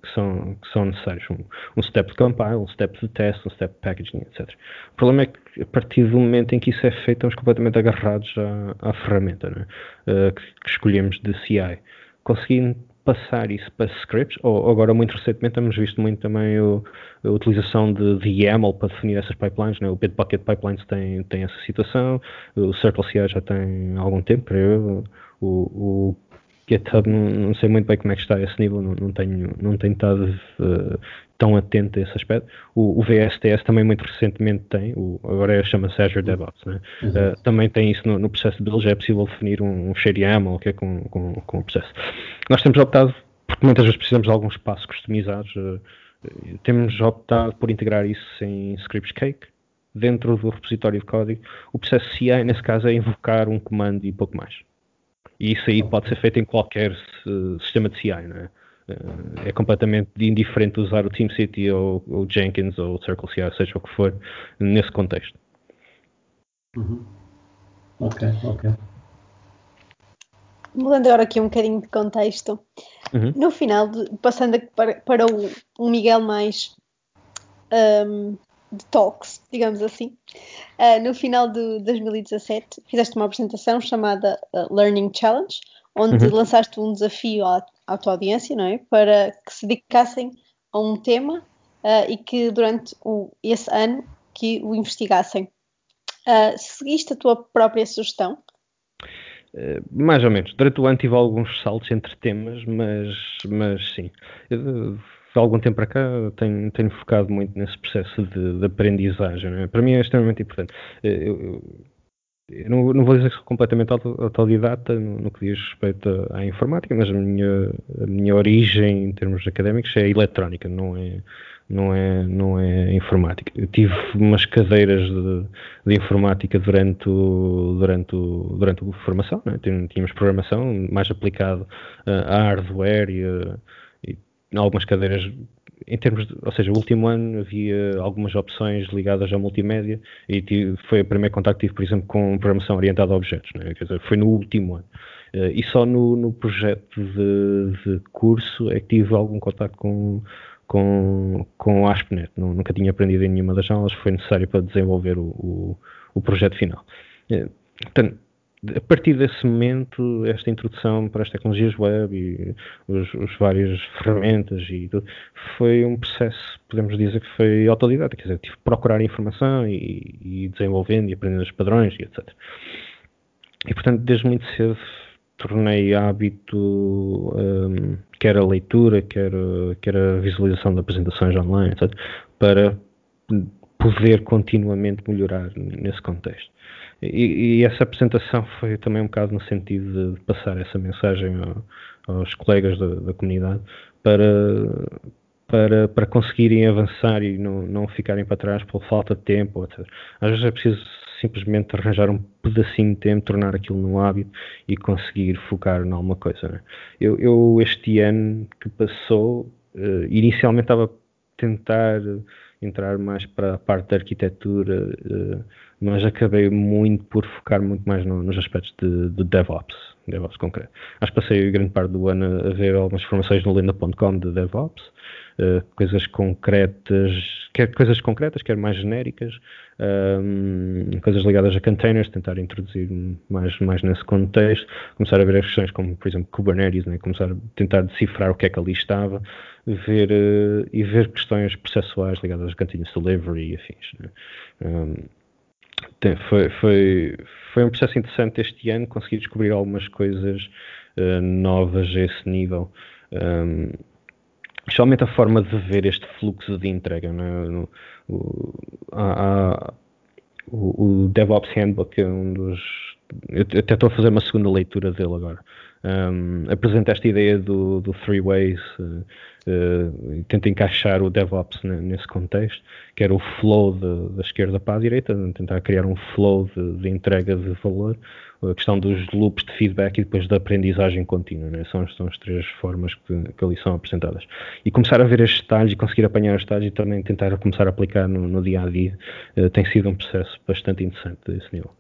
que, são, que são necessários. Um, um, step de compile, um step de teste, um step de packaging, etc. O problema é que a partir do momento em que isso é feito, estamos completamente agarrados à, à ferramenta uh, que, que, escolhemos de CI. Conseguindo passar isso para scripts, ou agora muito recentemente temos visto muito também o, a utilização de, de YAML para definir essas pipelines, né? o Bitbucket Pipelines tem, tem essa situação, o CircleCI já tem algum tempo, o, o GitHub não, não, sei muito bem como é que está a esse nível, não, não tenho, não tenho estado uh, tão atento a esse aspecto. O, o, VSTS também muito recentemente tem, o, agora é, chama-se Azure DevOps, né? uhum. uh, também tem isso no, no, processo de já é possível definir um, um share YAML okay, com, com, com o processo. Nós temos optado, porque muitas vezes precisamos de alguns passos customizados, uh, temos optado por integrar isso em Scripts Cake, dentro do repositório de código. O processo CI, nesse caso, é invocar um comando e pouco mais. E isso aí pode ser feito em qualquer uh, sistema de CI, não é? Uh, é completamente indiferente usar o TeamCity ou, ou Jenkins ou o CircleCI, seja o que for, nesse contexto. Uhum. Ok, ok. mudando agora aqui um bocadinho de contexto, uhum. no final, de, passando para, para o, um Miguel mais um, de talks, digamos assim, uh, no final de 2017 fizeste uma apresentação chamada uh, Learning Challenge, onde uhum. lançaste um desafio à, à tua audiência, não é? Para que se dedicassem a um tema uh, e que durante o, esse ano que o investigassem. seguiste a tua própria sugestão? Uh, mais ou menos. Durante o ano tive alguns saltos entre temas, mas, mas sim. Eu, de algum tempo para cá tenho, tenho focado muito nesse processo de, de aprendizagem. É? Para mim é extremamente importante. Eh, eu, eu, eu não, não, vou dizer que sou completamente autodidata no, no que diz respeito à informática, mas a minha, a minha origem em termos académicos é eletrónica, não é, não é, não é informática. Eu tive umas cadeiras de, de informática durante, o, durante, o, durante a formação, né? tínhamos programação mais aplicado a hardware e, a, e algumas cadeiras em termos de, ou seja, o último ano havia algumas opções ligadas à multimédia e tive, foi o primeiro contacto que tive, por exemplo, com programação orientada a objetos, né? Quer dizer, foi no último ano. Uh, e só no, no projeto de, de, curso é que tive algum contacto com, com, com o ASP.NET. Nunca tinha aprendido em nenhuma das aulas, foi necessário para desenvolver o, o, o projeto final. Uh, portanto, a partir desse momento, esta introdução para as tecnologias web e os, várias ferramentas e tudo, foi um processo, podemos dizer que foi autodidata, quer dizer, tive que procurar informação e, e desenvolvendo e aprendendo os padrões e etc. E portanto, desde muito cedo tornei hábito um, quer a leitura, quer, quer a visualização de apresentações online, etc., para poder continuamente melhorar nesse contexto. E, e, essa apresentação foi também um bocado no sentido de passar essa mensagem ao, aos colegas da, da, comunidade para, para, para conseguirem avançar e não, não ficarem para trás por falta de tempo. Etc. Às vezes é preciso simplesmente arranjar um pedacinho de tempo, tornar aquilo num hábito e conseguir focar em alguma coisa. Né? Eu, eu, este ano que passou, uh, inicialmente estava a tentar entrar mais para a parte da arquitetura. Uh, mas acabei muito por focar muito mais no, nos aspectos de, de, DevOps, DevOps concreto. Acho que passei grande parte do ano a ver algumas formações no lenda.com de DevOps, uh, coisas concretas, quer coisas concretas, quer mais genéricas, um, ehm, coisas ligadas a containers, tentar introduzir mais, mais nesse contexto, começar a ver as questões como, por exemplo, Kubernetes, né? começar a tentar decifrar o que é que ali estava, ver, uh, e ver questões processuais ligadas a continuous delivery e afins. Né? Um, ehm, foi, foi, foi um processo interessante este ano, consegui descobrir algumas coisas uh, novas a esse nível. Um, a forma de ver este fluxo de entrega. Né? O, o, a, o, o, DevOps Handbook é um dos. Eu até estou a fazer uma segunda leitura dele agora. Um, apresenta esta ideia do, do Three Ways, uh, uh, tenta encaixar o DevOps nesse contexto, que era o flow de, da esquerda para a direita, tentar criar um flow de, de, entrega de valor, a questão dos loops de feedback e depois da aprendizagem contínua, né? são, são as três formas que, que, ali são apresentadas. E começar a ver estes detalhes e conseguir apanhar os detalhes e também tentar começar a aplicar no, no dia a dia uh, tem sido um processo bastante interessante desse nível.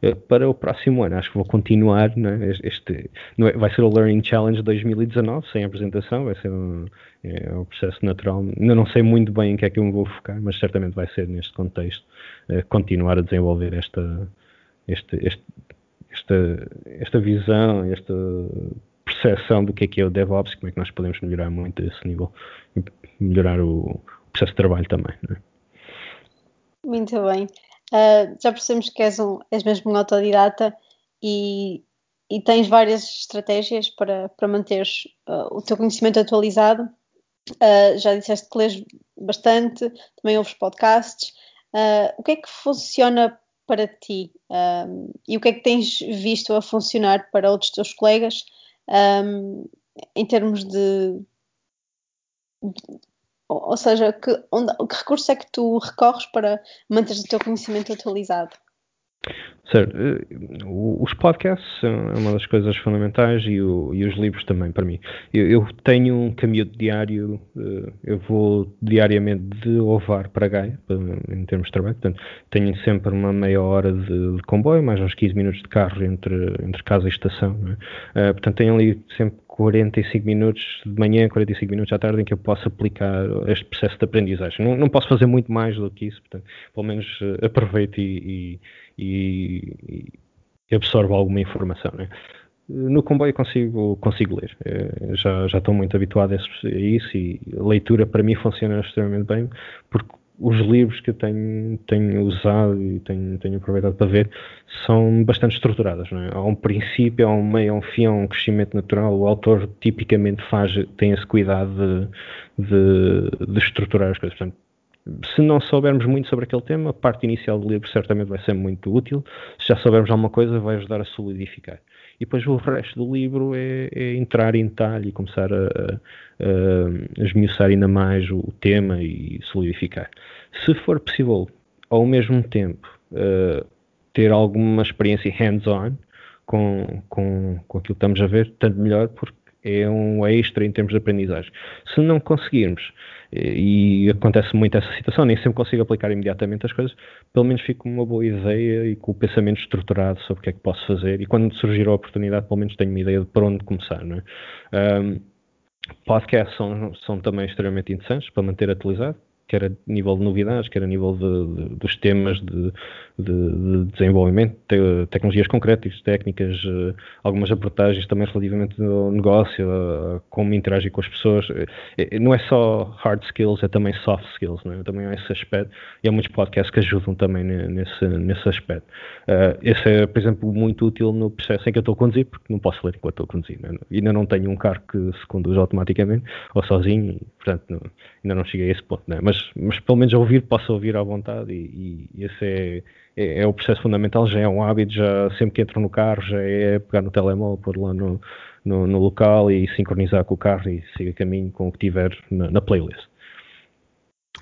Eh, para o próximo ano. Acho que vou continuar, né? este, é, vai ser o Learning Challenge 2019, sem apresentação, vai ser um, é um processo natural. Ainda não sei muito bem em que é que eu me vou focar, mas certamente vai ser neste contexto, uh, continuar a desenvolver esta, este, este, esta, esta visão, esta percepção do que é que é o DevOps, como é que nós podemos melhorar muito esse nível, melhorar o, processo de trabalho também. Né? Muito bem. Uh, já percebemos que és, um, és mesmo um autodidata e, e tens várias estratégias para, para manteres uh, o teu conhecimento atualizado. Uh, já disseste que lês bastante, também ouves podcasts. o que é que funciona para ti e o que é que tens visto a funcionar para outros teus colegas um, em termos de, ou seja, que, onde, que recurso é que tu recorres para manteres o teu conhecimento atualizado? Certo. Eh, os podcasts são uma das coisas fundamentais e, o, e os livros também, para mim. Eu, eu, tenho um caminho diário, eh, eu vou diariamente de Ovar para Gaia, em termos de trabalho. Portanto, tenho sempre uma meia hora de, de comboio, mais uns 15 minutos de carro entre, entre casa e estação. É? portanto, tenho ali sempre 45 minutos de manhã, 45 minutos à tarde em que eu posso aplicar este processo de aprendizagem. Não, não posso fazer muito mais do que isso, portanto, pelo menos aproveito e, e e, absorvo alguma informação. Né? No comboio consigo, consigo ler, é, já, já estou muito habituado a isso e a leitura para mim funciona extremamente bem, porque os livros que eu tenho, tenho usado e tenho, tenho aproveitado para ver são bastante estruturados. Não é? Há um princípio, há um meio, há um fim, há um crescimento natural. O autor tipicamente faz, tem esse cuidado de, de, de estruturar as coisas. Portanto, se não soubermos muito sobre aquele tema, a parte inicial do livro certamente vai ser muito útil. Se já soubermos alguma coisa, vai ajudar a solidificar. E depois o resto do livro é, é entrar em detalhe e começar a, a, a esmiuçar ainda mais o, tema e solidificar. Se for possível, ao mesmo tempo, uh, ter alguma experiência hands-on com, com, com aquilo que estamos a ver, tanto melhor, porque é um extra em termos de aprendizagem. Se não conseguirmos, e acontece muito essa situação, nem sempre consigo aplicar imediatamente as coisas, pelo menos fico com uma boa ideia e com o pensamento estruturado sobre o que é que posso fazer e quando surgir a oportunidade pelo menos tenho uma ideia de por onde começar. Não é? um, podcasts são, são também extremamente interessantes para manter atualizado quer a nível de novidades, quer a nível de, de, dos temas de, de desenvolvimento, te, tecnologias concretas, técnicas, uh, algumas abordagens também relativamente ao negócio, uh, como interagir com as pessoas. Uh, não é só hard skills, é também soft skills, é? também há esse aspecto. E há muitos podcasts que ajudam também nesse, nesse aspecto. esse é, por exemplo, muito útil no processo em que eu estou a conduzir, porque não posso ler enquanto estou a conduzir. Não é? Ainda não tenho um carro que se conduz automaticamente ou sozinho, e, portanto, não, ainda não cheguei a esse ponto. É? Mas mas, mas pelo menos ouvir posso ouvir à vontade e, e esse é, é, é, o processo fundamental, já é um hábito, já sempre que entro no carro já é pegar no telemóvel, pôr lá no, no, no local e sincronizar com o carro e seguir caminho com o que tiver na, na playlist.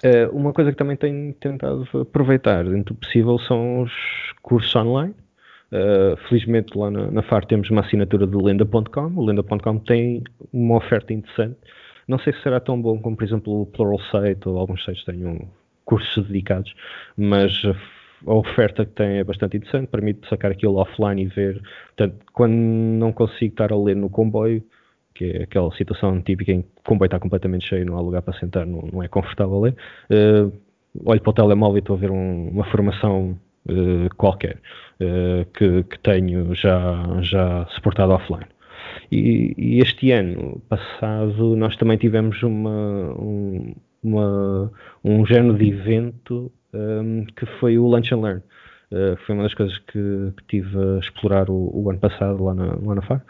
Uh, uma coisa que também tenho tentado aproveitar dentro do possível são os cursos online. Uh, felizmente lá na, na FAR temos uma assinatura do lenda.com. O lenda.com tem uma oferta interessante não sei se será tão bom como, por exemplo, o Pluralsight ou alguns sites tenham cursos dedicados, mas a oferta que tem é bastante interessante, permite sacar aquilo offline e ver. Portanto, quando não consigo estar a ler no comboio, que é aquela situação típica em que o comboio está completamente cheio, não há lugar para sentar, não, não é confortável a ler, uh, olho para o telemóvel e estou a ver um, uma formação uh, qualquer uh, que, que, tenho já, já suportado offline. E, e, este ano passado nós também tivemos uma, um, uma, um género de evento um, que foi o Lunch and Learn. Uh, foi uma das coisas que, que tive a explorar o, o, ano passado lá na, na FAR.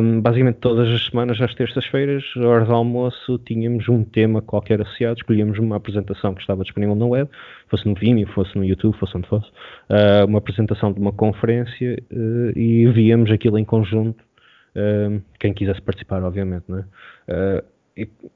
Um, basicamente, todas as semanas, às terças-feiras, à hora do almoço, tínhamos um tema qualquer associado, escolhíamos uma apresentação que estava disponível na web, fosse no Vimeo, fosse no YouTube, fosse onde fosse, uh, uma apresentação de uma conferência uh, e víamos aquilo em conjunto quem quisesse participar, obviamente. Não é? Uh,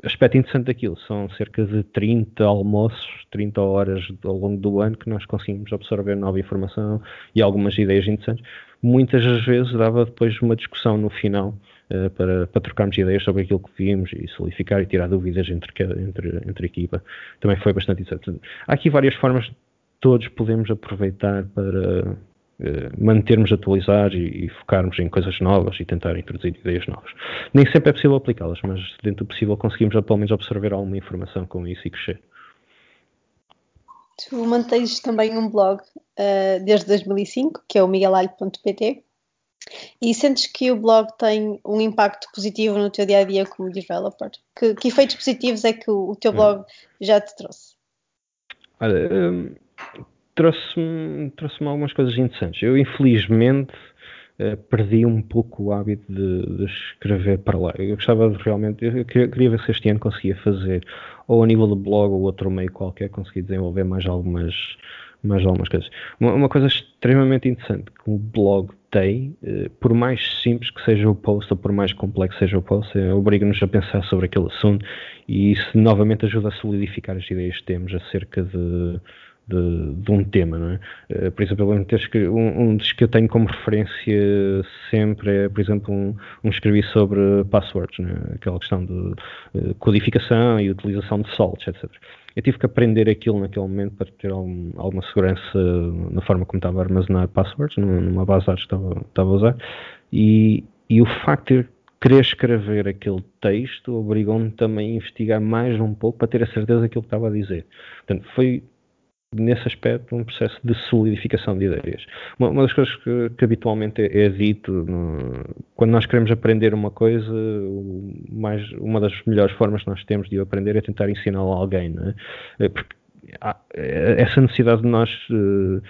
aspecto interessante daquilo, são cerca de 30 almoços, 30 horas ao longo do ano que nós conseguimos absorver nova informação e algumas ideias interessantes. Muitas das vezes dava depois uma discussão no final uh, para, para trocarmos ideias sobre aquilo que vimos e solidificar e tirar dúvidas entre, entre, entre equipa. Também foi bastante interessante. Há aqui várias formas todos podemos aproveitar para mantermos atualizados e, e, focarmos em coisas novas e tentar introduzir ideias novas. Nem sempre é possível aplicá-las, mas dentro do possível conseguimos pelo menos absorver alguma informação com isso e crescer. Tu mantens também um blog uh, desde 2005, que é o miguelalho.pt, e sentes que o blog tem um impacto positivo no teu dia a dia como developer? Que, que efeitos positivos é que o, o teu hum. blog já te trouxe? Olha, um trouxe-me trouxe algumas coisas interessantes. Eu, infelizmente, uh, perdi um pouco o hábito de, de, escrever para lá. Eu gostava de realmente, eu queria, queria, ver se este ano conseguia fazer, ou a nível de blog ou outro meio qualquer, conseguir desenvolver mais algumas, mais algumas coisas. Uma, uma coisa extremamente interessante que o blog tem, uh, por mais simples que seja o post ou por mais complexo seja o post, é, obriga-nos a pensar sobre aquele assunto e isso novamente ajuda a solidificar as ideias que temos acerca de de, de, um tema, não é? Uh, por exemplo, um, um dos que eu tenho como referência sempre é, por exemplo, um, um escrevi sobre passwords, é? aquela questão de uh, codificação e utilização de saltos, etc. Eu tive que aprender aquilo naquele momento para ter algum, alguma segurança na forma como estava a armazenar passwords, numa base de dados que estava, estava a usar, e, e o facto de querer escrever aquele texto obrigou-me também a investigar mais um pouco para ter a certeza daquilo que estava a dizer. Portanto, foi nesse aspecto um processo de solidificação de ideias. Uma, uma das coisas que, que habitualmente é, é dito no, quando nós queremos aprender uma coisa, mais, uma das melhores formas que nós temos de aprender é tentar ensiná-la a alguém, é? porque essa necessidade de nós uh,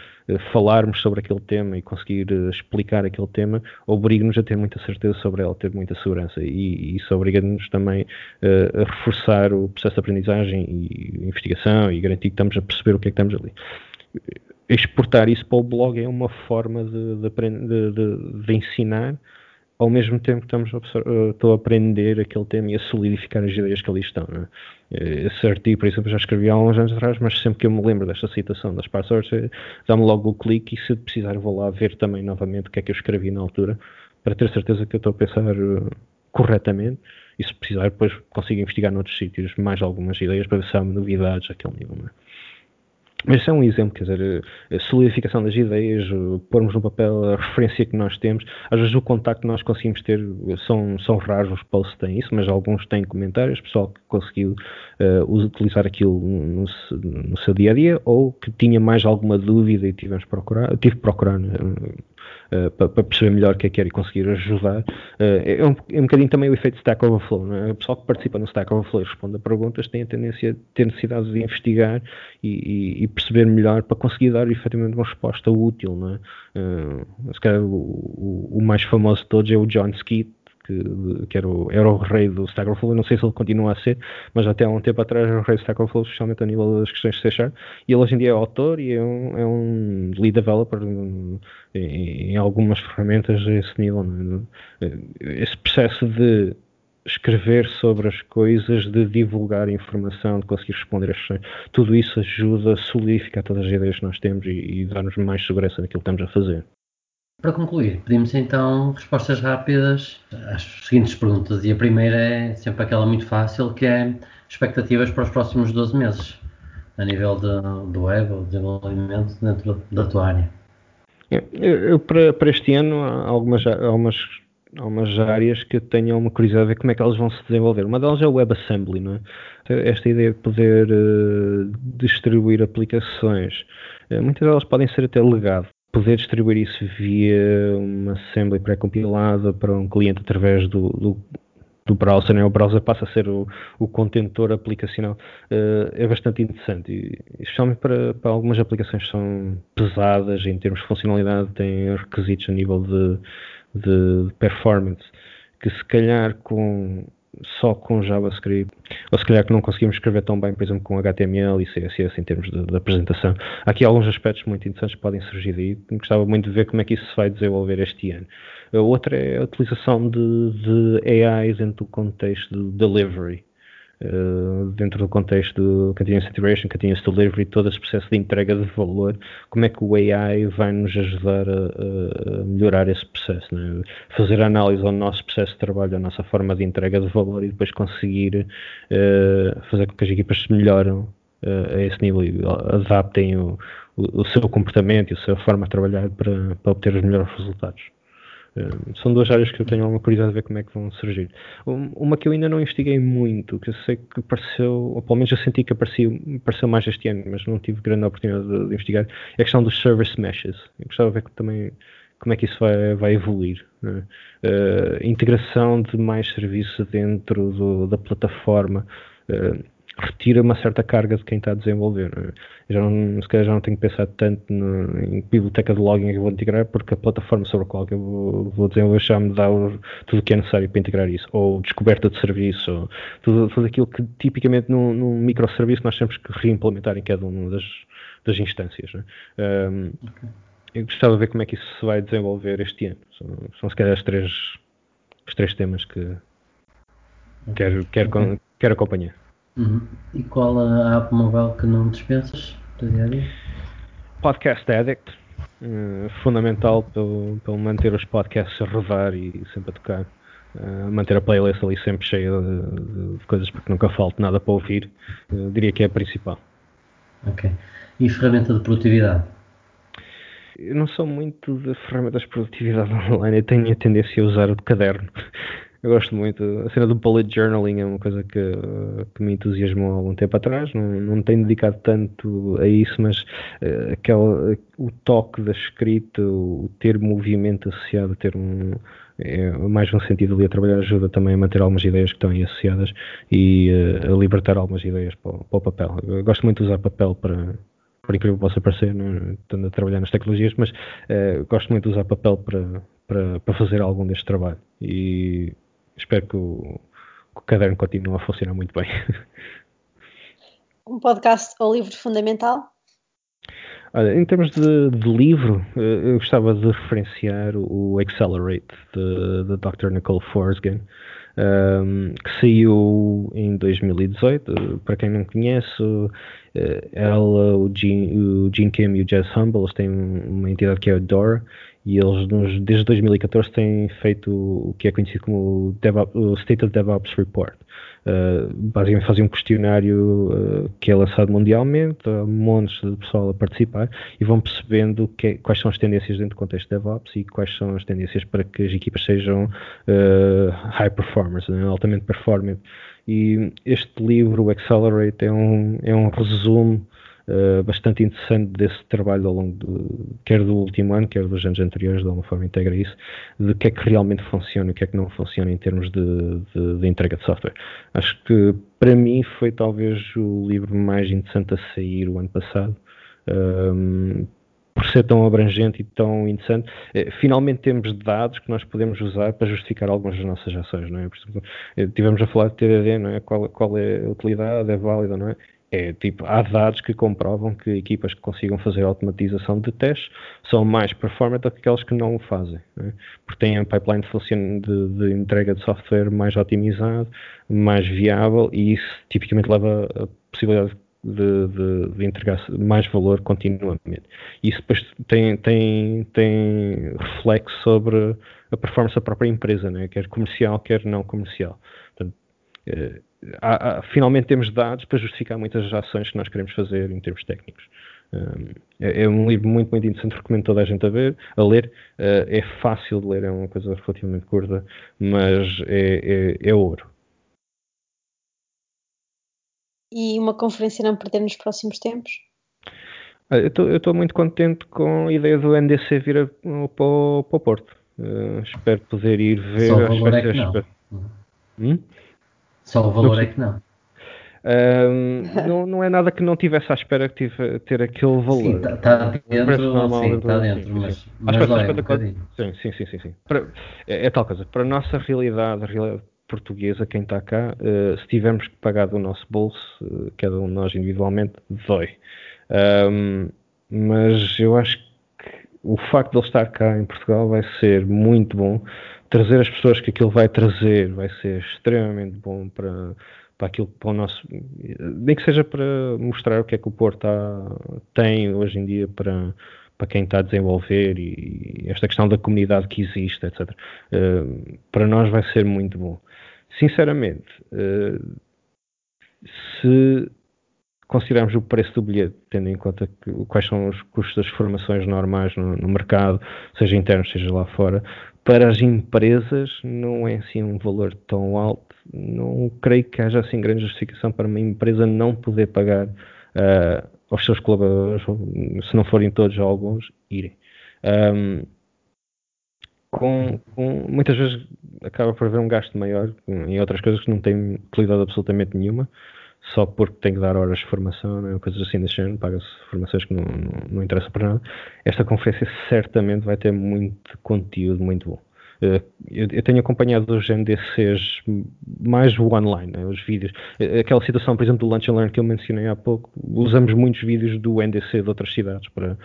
falarmos sobre aquele tema e conseguir uh, explicar aquele tema obriga-nos a ter muita certeza sobre ela, ter muita segurança e, isso obriga-nos também uh, a reforçar o processo de aprendizagem e investigação e garantir que estamos a perceber o que é que estamos ali. Exportar isso para o blog é uma forma de, de, de, de ensinar ao mesmo tempo que estamos a, estou a aprender aquele tema e a solidificar as ideias que ali estão. Né? Esse artigo, por exemplo, já escrevi há uns anos atrás, mas sempre que eu me lembro desta citação das passwords, eh, dá-me logo o clique e se precisar vou lá ver também novamente o que é que eu escrevi na altura, para ter certeza que eu estou a pensar corretamente e se precisar depois consigo investigar noutros sítios mais algumas ideias para ver se há novidades àquele nível. Né? Mas isso é um exemplo, quer dizer, a solidificação das ideias, pormos no papel a referência que nós temos. Às vezes o contacto que nós conseguimos ter são, são raros, os posts têm isso, mas alguns têm comentários, pessoal que conseguiu uh, utilizar aquilo no, no, seu dia a dia ou que tinha mais alguma dúvida e tivemos procurar, tive que procurar né, uh, para, para, perceber melhor o que é que era e conseguir ajudar. Uh, é, um, é um bocadinho também o efeito Stack Overflow. Não é? O pessoal que participa no Stack Overflow e responde a perguntas tem a tendência de ter necessidade de investigar e, e, e perceber melhor para conseguir dar efetivamente uma resposta útil. Não é? Uh, se calhar o, o, o mais famoso de todos é o John Skeet, que, que era, o, era o rei do Stack Overflow, não sei se ele continua a ser, mas até há um tempo atrás era o rei do Stack Overflow, especialmente a nível das questões de C Sharp, e ele hoje em dia é autor e é um, é um lead developer em, em algumas ferramentas a esse nível. É? Esse processo de escrever sobre as coisas, de divulgar informação, de conseguir responder às questões, tudo isso ajuda a solidificar todas as ideias que nós temos e, e dar-nos mais segurança naquilo que estamos a fazer. Para concluir, pedimos então respostas rápidas às seguintes perguntas. E a primeira é sempre aquela muito fácil, que é expectativas para os próximos 12 meses, a nível de, do web, ou desenvolvimento dentro da tua área. Eu, eu para, para, este ano há algumas, algumas, algumas áreas que eu tenho uma curiosidade de ver como é que elas vão se desenvolver. Uma delas é o WebAssembly, não é? Esta ideia de poder uh, distribuir aplicações. Uh, muitas delas podem ser até legado poder distribuir isso via uma assembly pré-compilada para um cliente através do, do, do browser, né? o browser passa a ser o, o contentor aplicacional, uh, é bastante interessante, e, especialmente para, para algumas aplicações que são pesadas em termos de funcionalidade, têm requisitos a nível de, de performance, que se calhar com só com JavaScript, ou se calhar que não conseguimos escrever tão bem, por exemplo, com HTML e CSS em termos de, de apresentação. Há aqui alguns aspectos muito interessantes que podem surgir daí. Gostava muito de ver como é que isso se vai desenvolver este ano. A outra é a utilização de, de AI dentro do contexto do delivery. Uh, dentro do contexto do Continuous Integration, Continuous Delivery, todo esse processo de entrega de valor, como é que o AI vai nos ajudar a, a melhorar esse processo, né? fazer análise ao nosso processo de trabalho, à nossa forma de entrega de valor e depois conseguir uh, fazer com que as equipas se melhoram uh, a esse nível e adaptem o, o, o, seu comportamento e a sua forma de trabalhar para, para obter os melhores resultados. Uh, são duas áreas que eu tenho alguma curiosidade de ver como é que vão surgir. uma que eu ainda não investiguei muito, que eu sei que apareceu, ou pelo menos eu senti que apareceu, apareceu mais este ano, mas não tive grande oportunidade de, de investigar, é a questão dos service meshes. Eu gostava de ver também como é que isso vai, vai evoluir. Né? Uh, integração de mais serviços dentro do, da plataforma. Uh, retira uma certa carga de quem está a desenvolver. É? Já não, se calhar já não tenho que pensar tanto no, em biblioteca de login que eu vou integrar, porque a plataforma sobre a qual eu vou, vou desenvolver já me dá o, tudo o que é necessário para integrar isso, ou descoberta de serviço, ou tudo, tudo aquilo que tipicamente num, num microserviço nós temos que reimplementar em cada uma das, das instâncias. É? Um, okay. Eu gostava de ver como é que isso se vai desenvolver este ano. São, são se calhar as três, os três temas que okay. quero, quero, okay. quero acompanhar. Uhum. E qual a app mobile que não dispensas do dia a dia? podcast addict, uh, fundamental pelo, pelo manter os podcasts a rodar e sempre a tocar. Uh, manter a playlist ali sempre cheia de, de coisas porque nunca falta nada para ouvir, uh, diria que é a principal. Ok. E ferramenta de produtividade? Eu não sou muito de ferramentas de produtividade online, eu tenho a tendência a usar o caderno. Eu gosto muito. A cena do bullet journaling é uma coisa que, que me entusiasmou há algum tempo atrás. Não, não tenho dedicado tanto a isso, mas uh, aquela, o toque da escrita, o ter movimento associado, ter um. É, mais um sentido ali a trabalhar ajuda também a manter algumas ideias que estão aí associadas e uh, a libertar algumas ideias para, para o papel. Eu gosto muito de usar papel para, por incrível que possa parecer, né, estando a trabalhar nas tecnologias, mas uh, gosto muito de usar papel para, para, para fazer algum deste trabalho. E espero que o, que o caderno continue a funcionar muito bem. Um podcast ou livro fundamental? Olha, em termos de, de, livro, eh, eu gostava de referenciar o Accelerate de, de Dr. Nicole Forsgren, um, que saiu em 2018. Para quem não conhece, eh, ela, o Gene, o Gene Kim e o Jess Humble, têm uma entidade que é a DORA, e eles desde 2014 têm feito o que é conhecido como DevOps, o State of DevOps Report. Uh, basicamente fazem um questionário uh, que é lançado mundialmente, há montes de pessoal a participar e vão percebendo que, é, quais são as tendências dentro do contexto de DevOps e quais são as tendências para que as equipas sejam uh, high performers, né, altamente performant. E este livro, o Accelerate, é um, é um resumo uh, bastante interessante desse trabalho ao longo de, quer do último ano, quer dos anos anteriores, de alguma forma integra isso, de que é que realmente funciona e o que é que não funciona em termos de, de, de entrega de software. Acho que para mim foi talvez o livro mais interessante a sair o ano passado. Um, ehm, por ser tão abrangente e tão interessante, eh, finalmente temos dados que nós podemos usar para justificar algumas das nossas ações, não é? Por exemplo, eh, tivemos a falar de TDD, não é? Qual, qual é a utilidade, é válida, não é? É tipo, há dados que comprovam que equipas que consigam fazer automatização de testes são mais performant do que aquelas que não o fazem, né? porque têm um pipeline de, de, de, entrega de software mais otimizado, mais viável e isso tipicamente leva a possibilidade de, de, de, entregar mais valor continuamente. Isso depois tem, tem, tem reflexo sobre a performance da própria empresa, né? quer comercial, quer não comercial. Portanto, eh, há, há, finalmente temos dados para justificar muitas das ações que nós queremos fazer em termos técnicos. Um, é, é, um livro muito, muito interessante, recomendo toda a gente a, ver, a ler. Uh, é fácil de ler, é uma coisa relativamente curta, mas é, é, é ouro. E uma conferência não perder nos próximos tempos? Eu estou muito contente com a ideia do NDC vir a, para, o, para o Porto. Uh, espero poder ir ver. Só o valor é que não. Hum? Só o valor é que não. Um, não, não é nada que não tivesse à espera que tive, ter aquele valor. Sim, está tá dentro, normal, sim, está dentro, sim, mas, sim. mas dói um sim, sim, sim, sim. Para, é, é, tal coisa, para a nossa realidade, a realidade portuguesa, quem está cá, uh, se tivermos que pagar do nosso bolso, uh, cada um de nós individualmente, dói. Um, mas eu acho que o facto de ele estar cá em Portugal vai ser muito bom trazer as pessoas que aquilo vai trazer vai ser extremamente bom para, para aquilo para o nosso nem que seja para mostrar o que é que o Porto tem hoje em dia para para quem está a desenvolver e esta questão da comunidade que existe, etc. Uh, eh, para nós vai ser muito bom. Sinceramente, uh, se considerarmos o preço do bilhete, tendo em conta que, quais são os custos das formações normais no, no mercado, seja interno, seja lá fora, para as empresas não é assim um valor tão alto. Não creio que haja assim grande justificação para uma empresa não poder pagar uh, aos seus colaboradores, se não forem todos, alguns, irem. Um, com, com, muitas vezes acaba por haver um gasto maior em outras coisas que não têm utilidade absolutamente nenhuma só porque tem que dar horas de formação, né, coisas assim desse género, paga-se formações que não, não, não interessam para nada. Esta conferência certamente vai ter muito conteúdo muito bom. Eh, eu, eu, tenho acompanhado os NDCs mais o online, né, os vídeos. Eh, aquela situação, por exemplo, do Lunch and Learn que eu mencionei há pouco, usamos muitos vídeos do NDC de outras cidades para,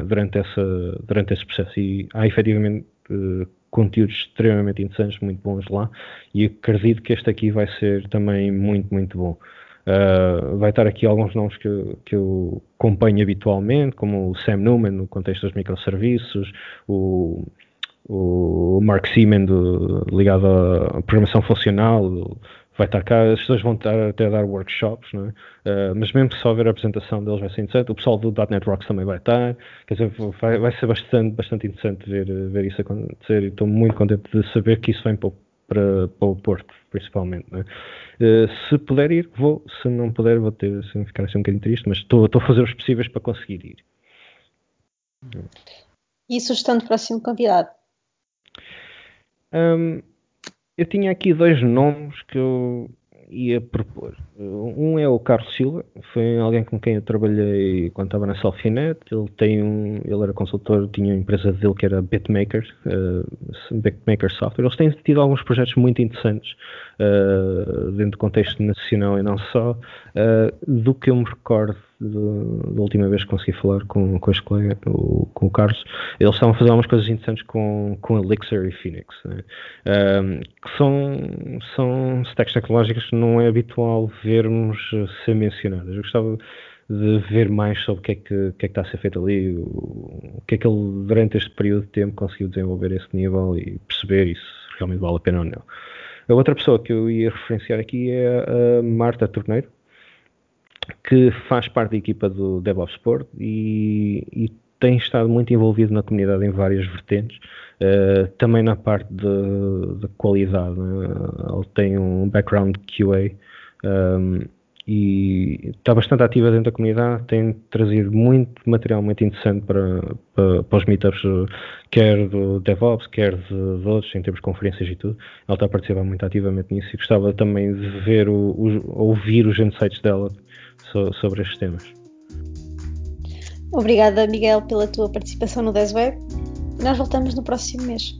durante, essa, durante esse processo e há efetivamente uh, conteúdos extremamente interessantes, muito bons lá e acredito que este aqui vai ser também muito, muito bom. Uh, vai estar aqui alguns nomes que, que eu acompanho habitualmente, como o Sam Newman no contexto dos microserviços, o, o Mark Seaman do, ligado à programação funcional, vai estar cá, as pessoas vão estar até a dar workshops, não é? Uh, mas mesmo só ver a apresentação deles vai ser interessante. O pessoal do .NET Rocks também vai estar, quer dizer, vai, vai ser bastante, bastante interessante ver, ver isso acontecer e estou muito contente de saber que isso vem para, para, para o Porto, principalmente. Uh, se puder ir, vou, se não puder, vou ter, assim, ficar assim um bocadinho triste, mas estou, a fazer os possíveis para conseguir ir. E sugestão de próximo convidado? Um, eu tinha aqui dois nomes que eu ia propor. Um é o Carlos Silva, foi alguém com quem eu trabalhei quando estava na Selfinet. Ele tem um, ele era consultor, tinha uma empresa dele que era Bitmaker, uh, Bitmaker Software. Eles têm tido alguns projetos muito interessantes uh, dentro do contexto nacional e não só. Uh, do que eu me recordo da última vez que consegui falar com, com este colega, o, com o Carlos, eles estavam a fazer algumas coisas interessantes com, com Elixir e Phoenix, né? que são, são stacks tecnológicas que não é habitual vermos ser mencionadas. Eu gostava de ver mais sobre o que é que, que, é que está a ser feito ali, o, o que é que ele durante este período de tempo conseguiu desenvolver esse nível e perceber se realmente vale a pena ou não. A outra pessoa que eu ia referenciar aqui é a Marta Torneiro, que faz parte da equipa do DevOps Sport e, e tem estado muito envolvido na comunidade em várias vertentes, uh, também na parte de qualidade. Né? Ele tem um background QA um, e está bastante ativa dentro da comunidade, tem trazido muito material muito interessante para, para, para os meetups, quer do DevOps, quer de, de, outros, em termos de conferências e tudo. Ela está a participar muito ativamente nisso e gostava também de ver, o, o, ouvir os insights dela so, sobre estes temas. Obrigada, Miguel, pela tua participação no Desweb. Nós voltamos no próximo mês.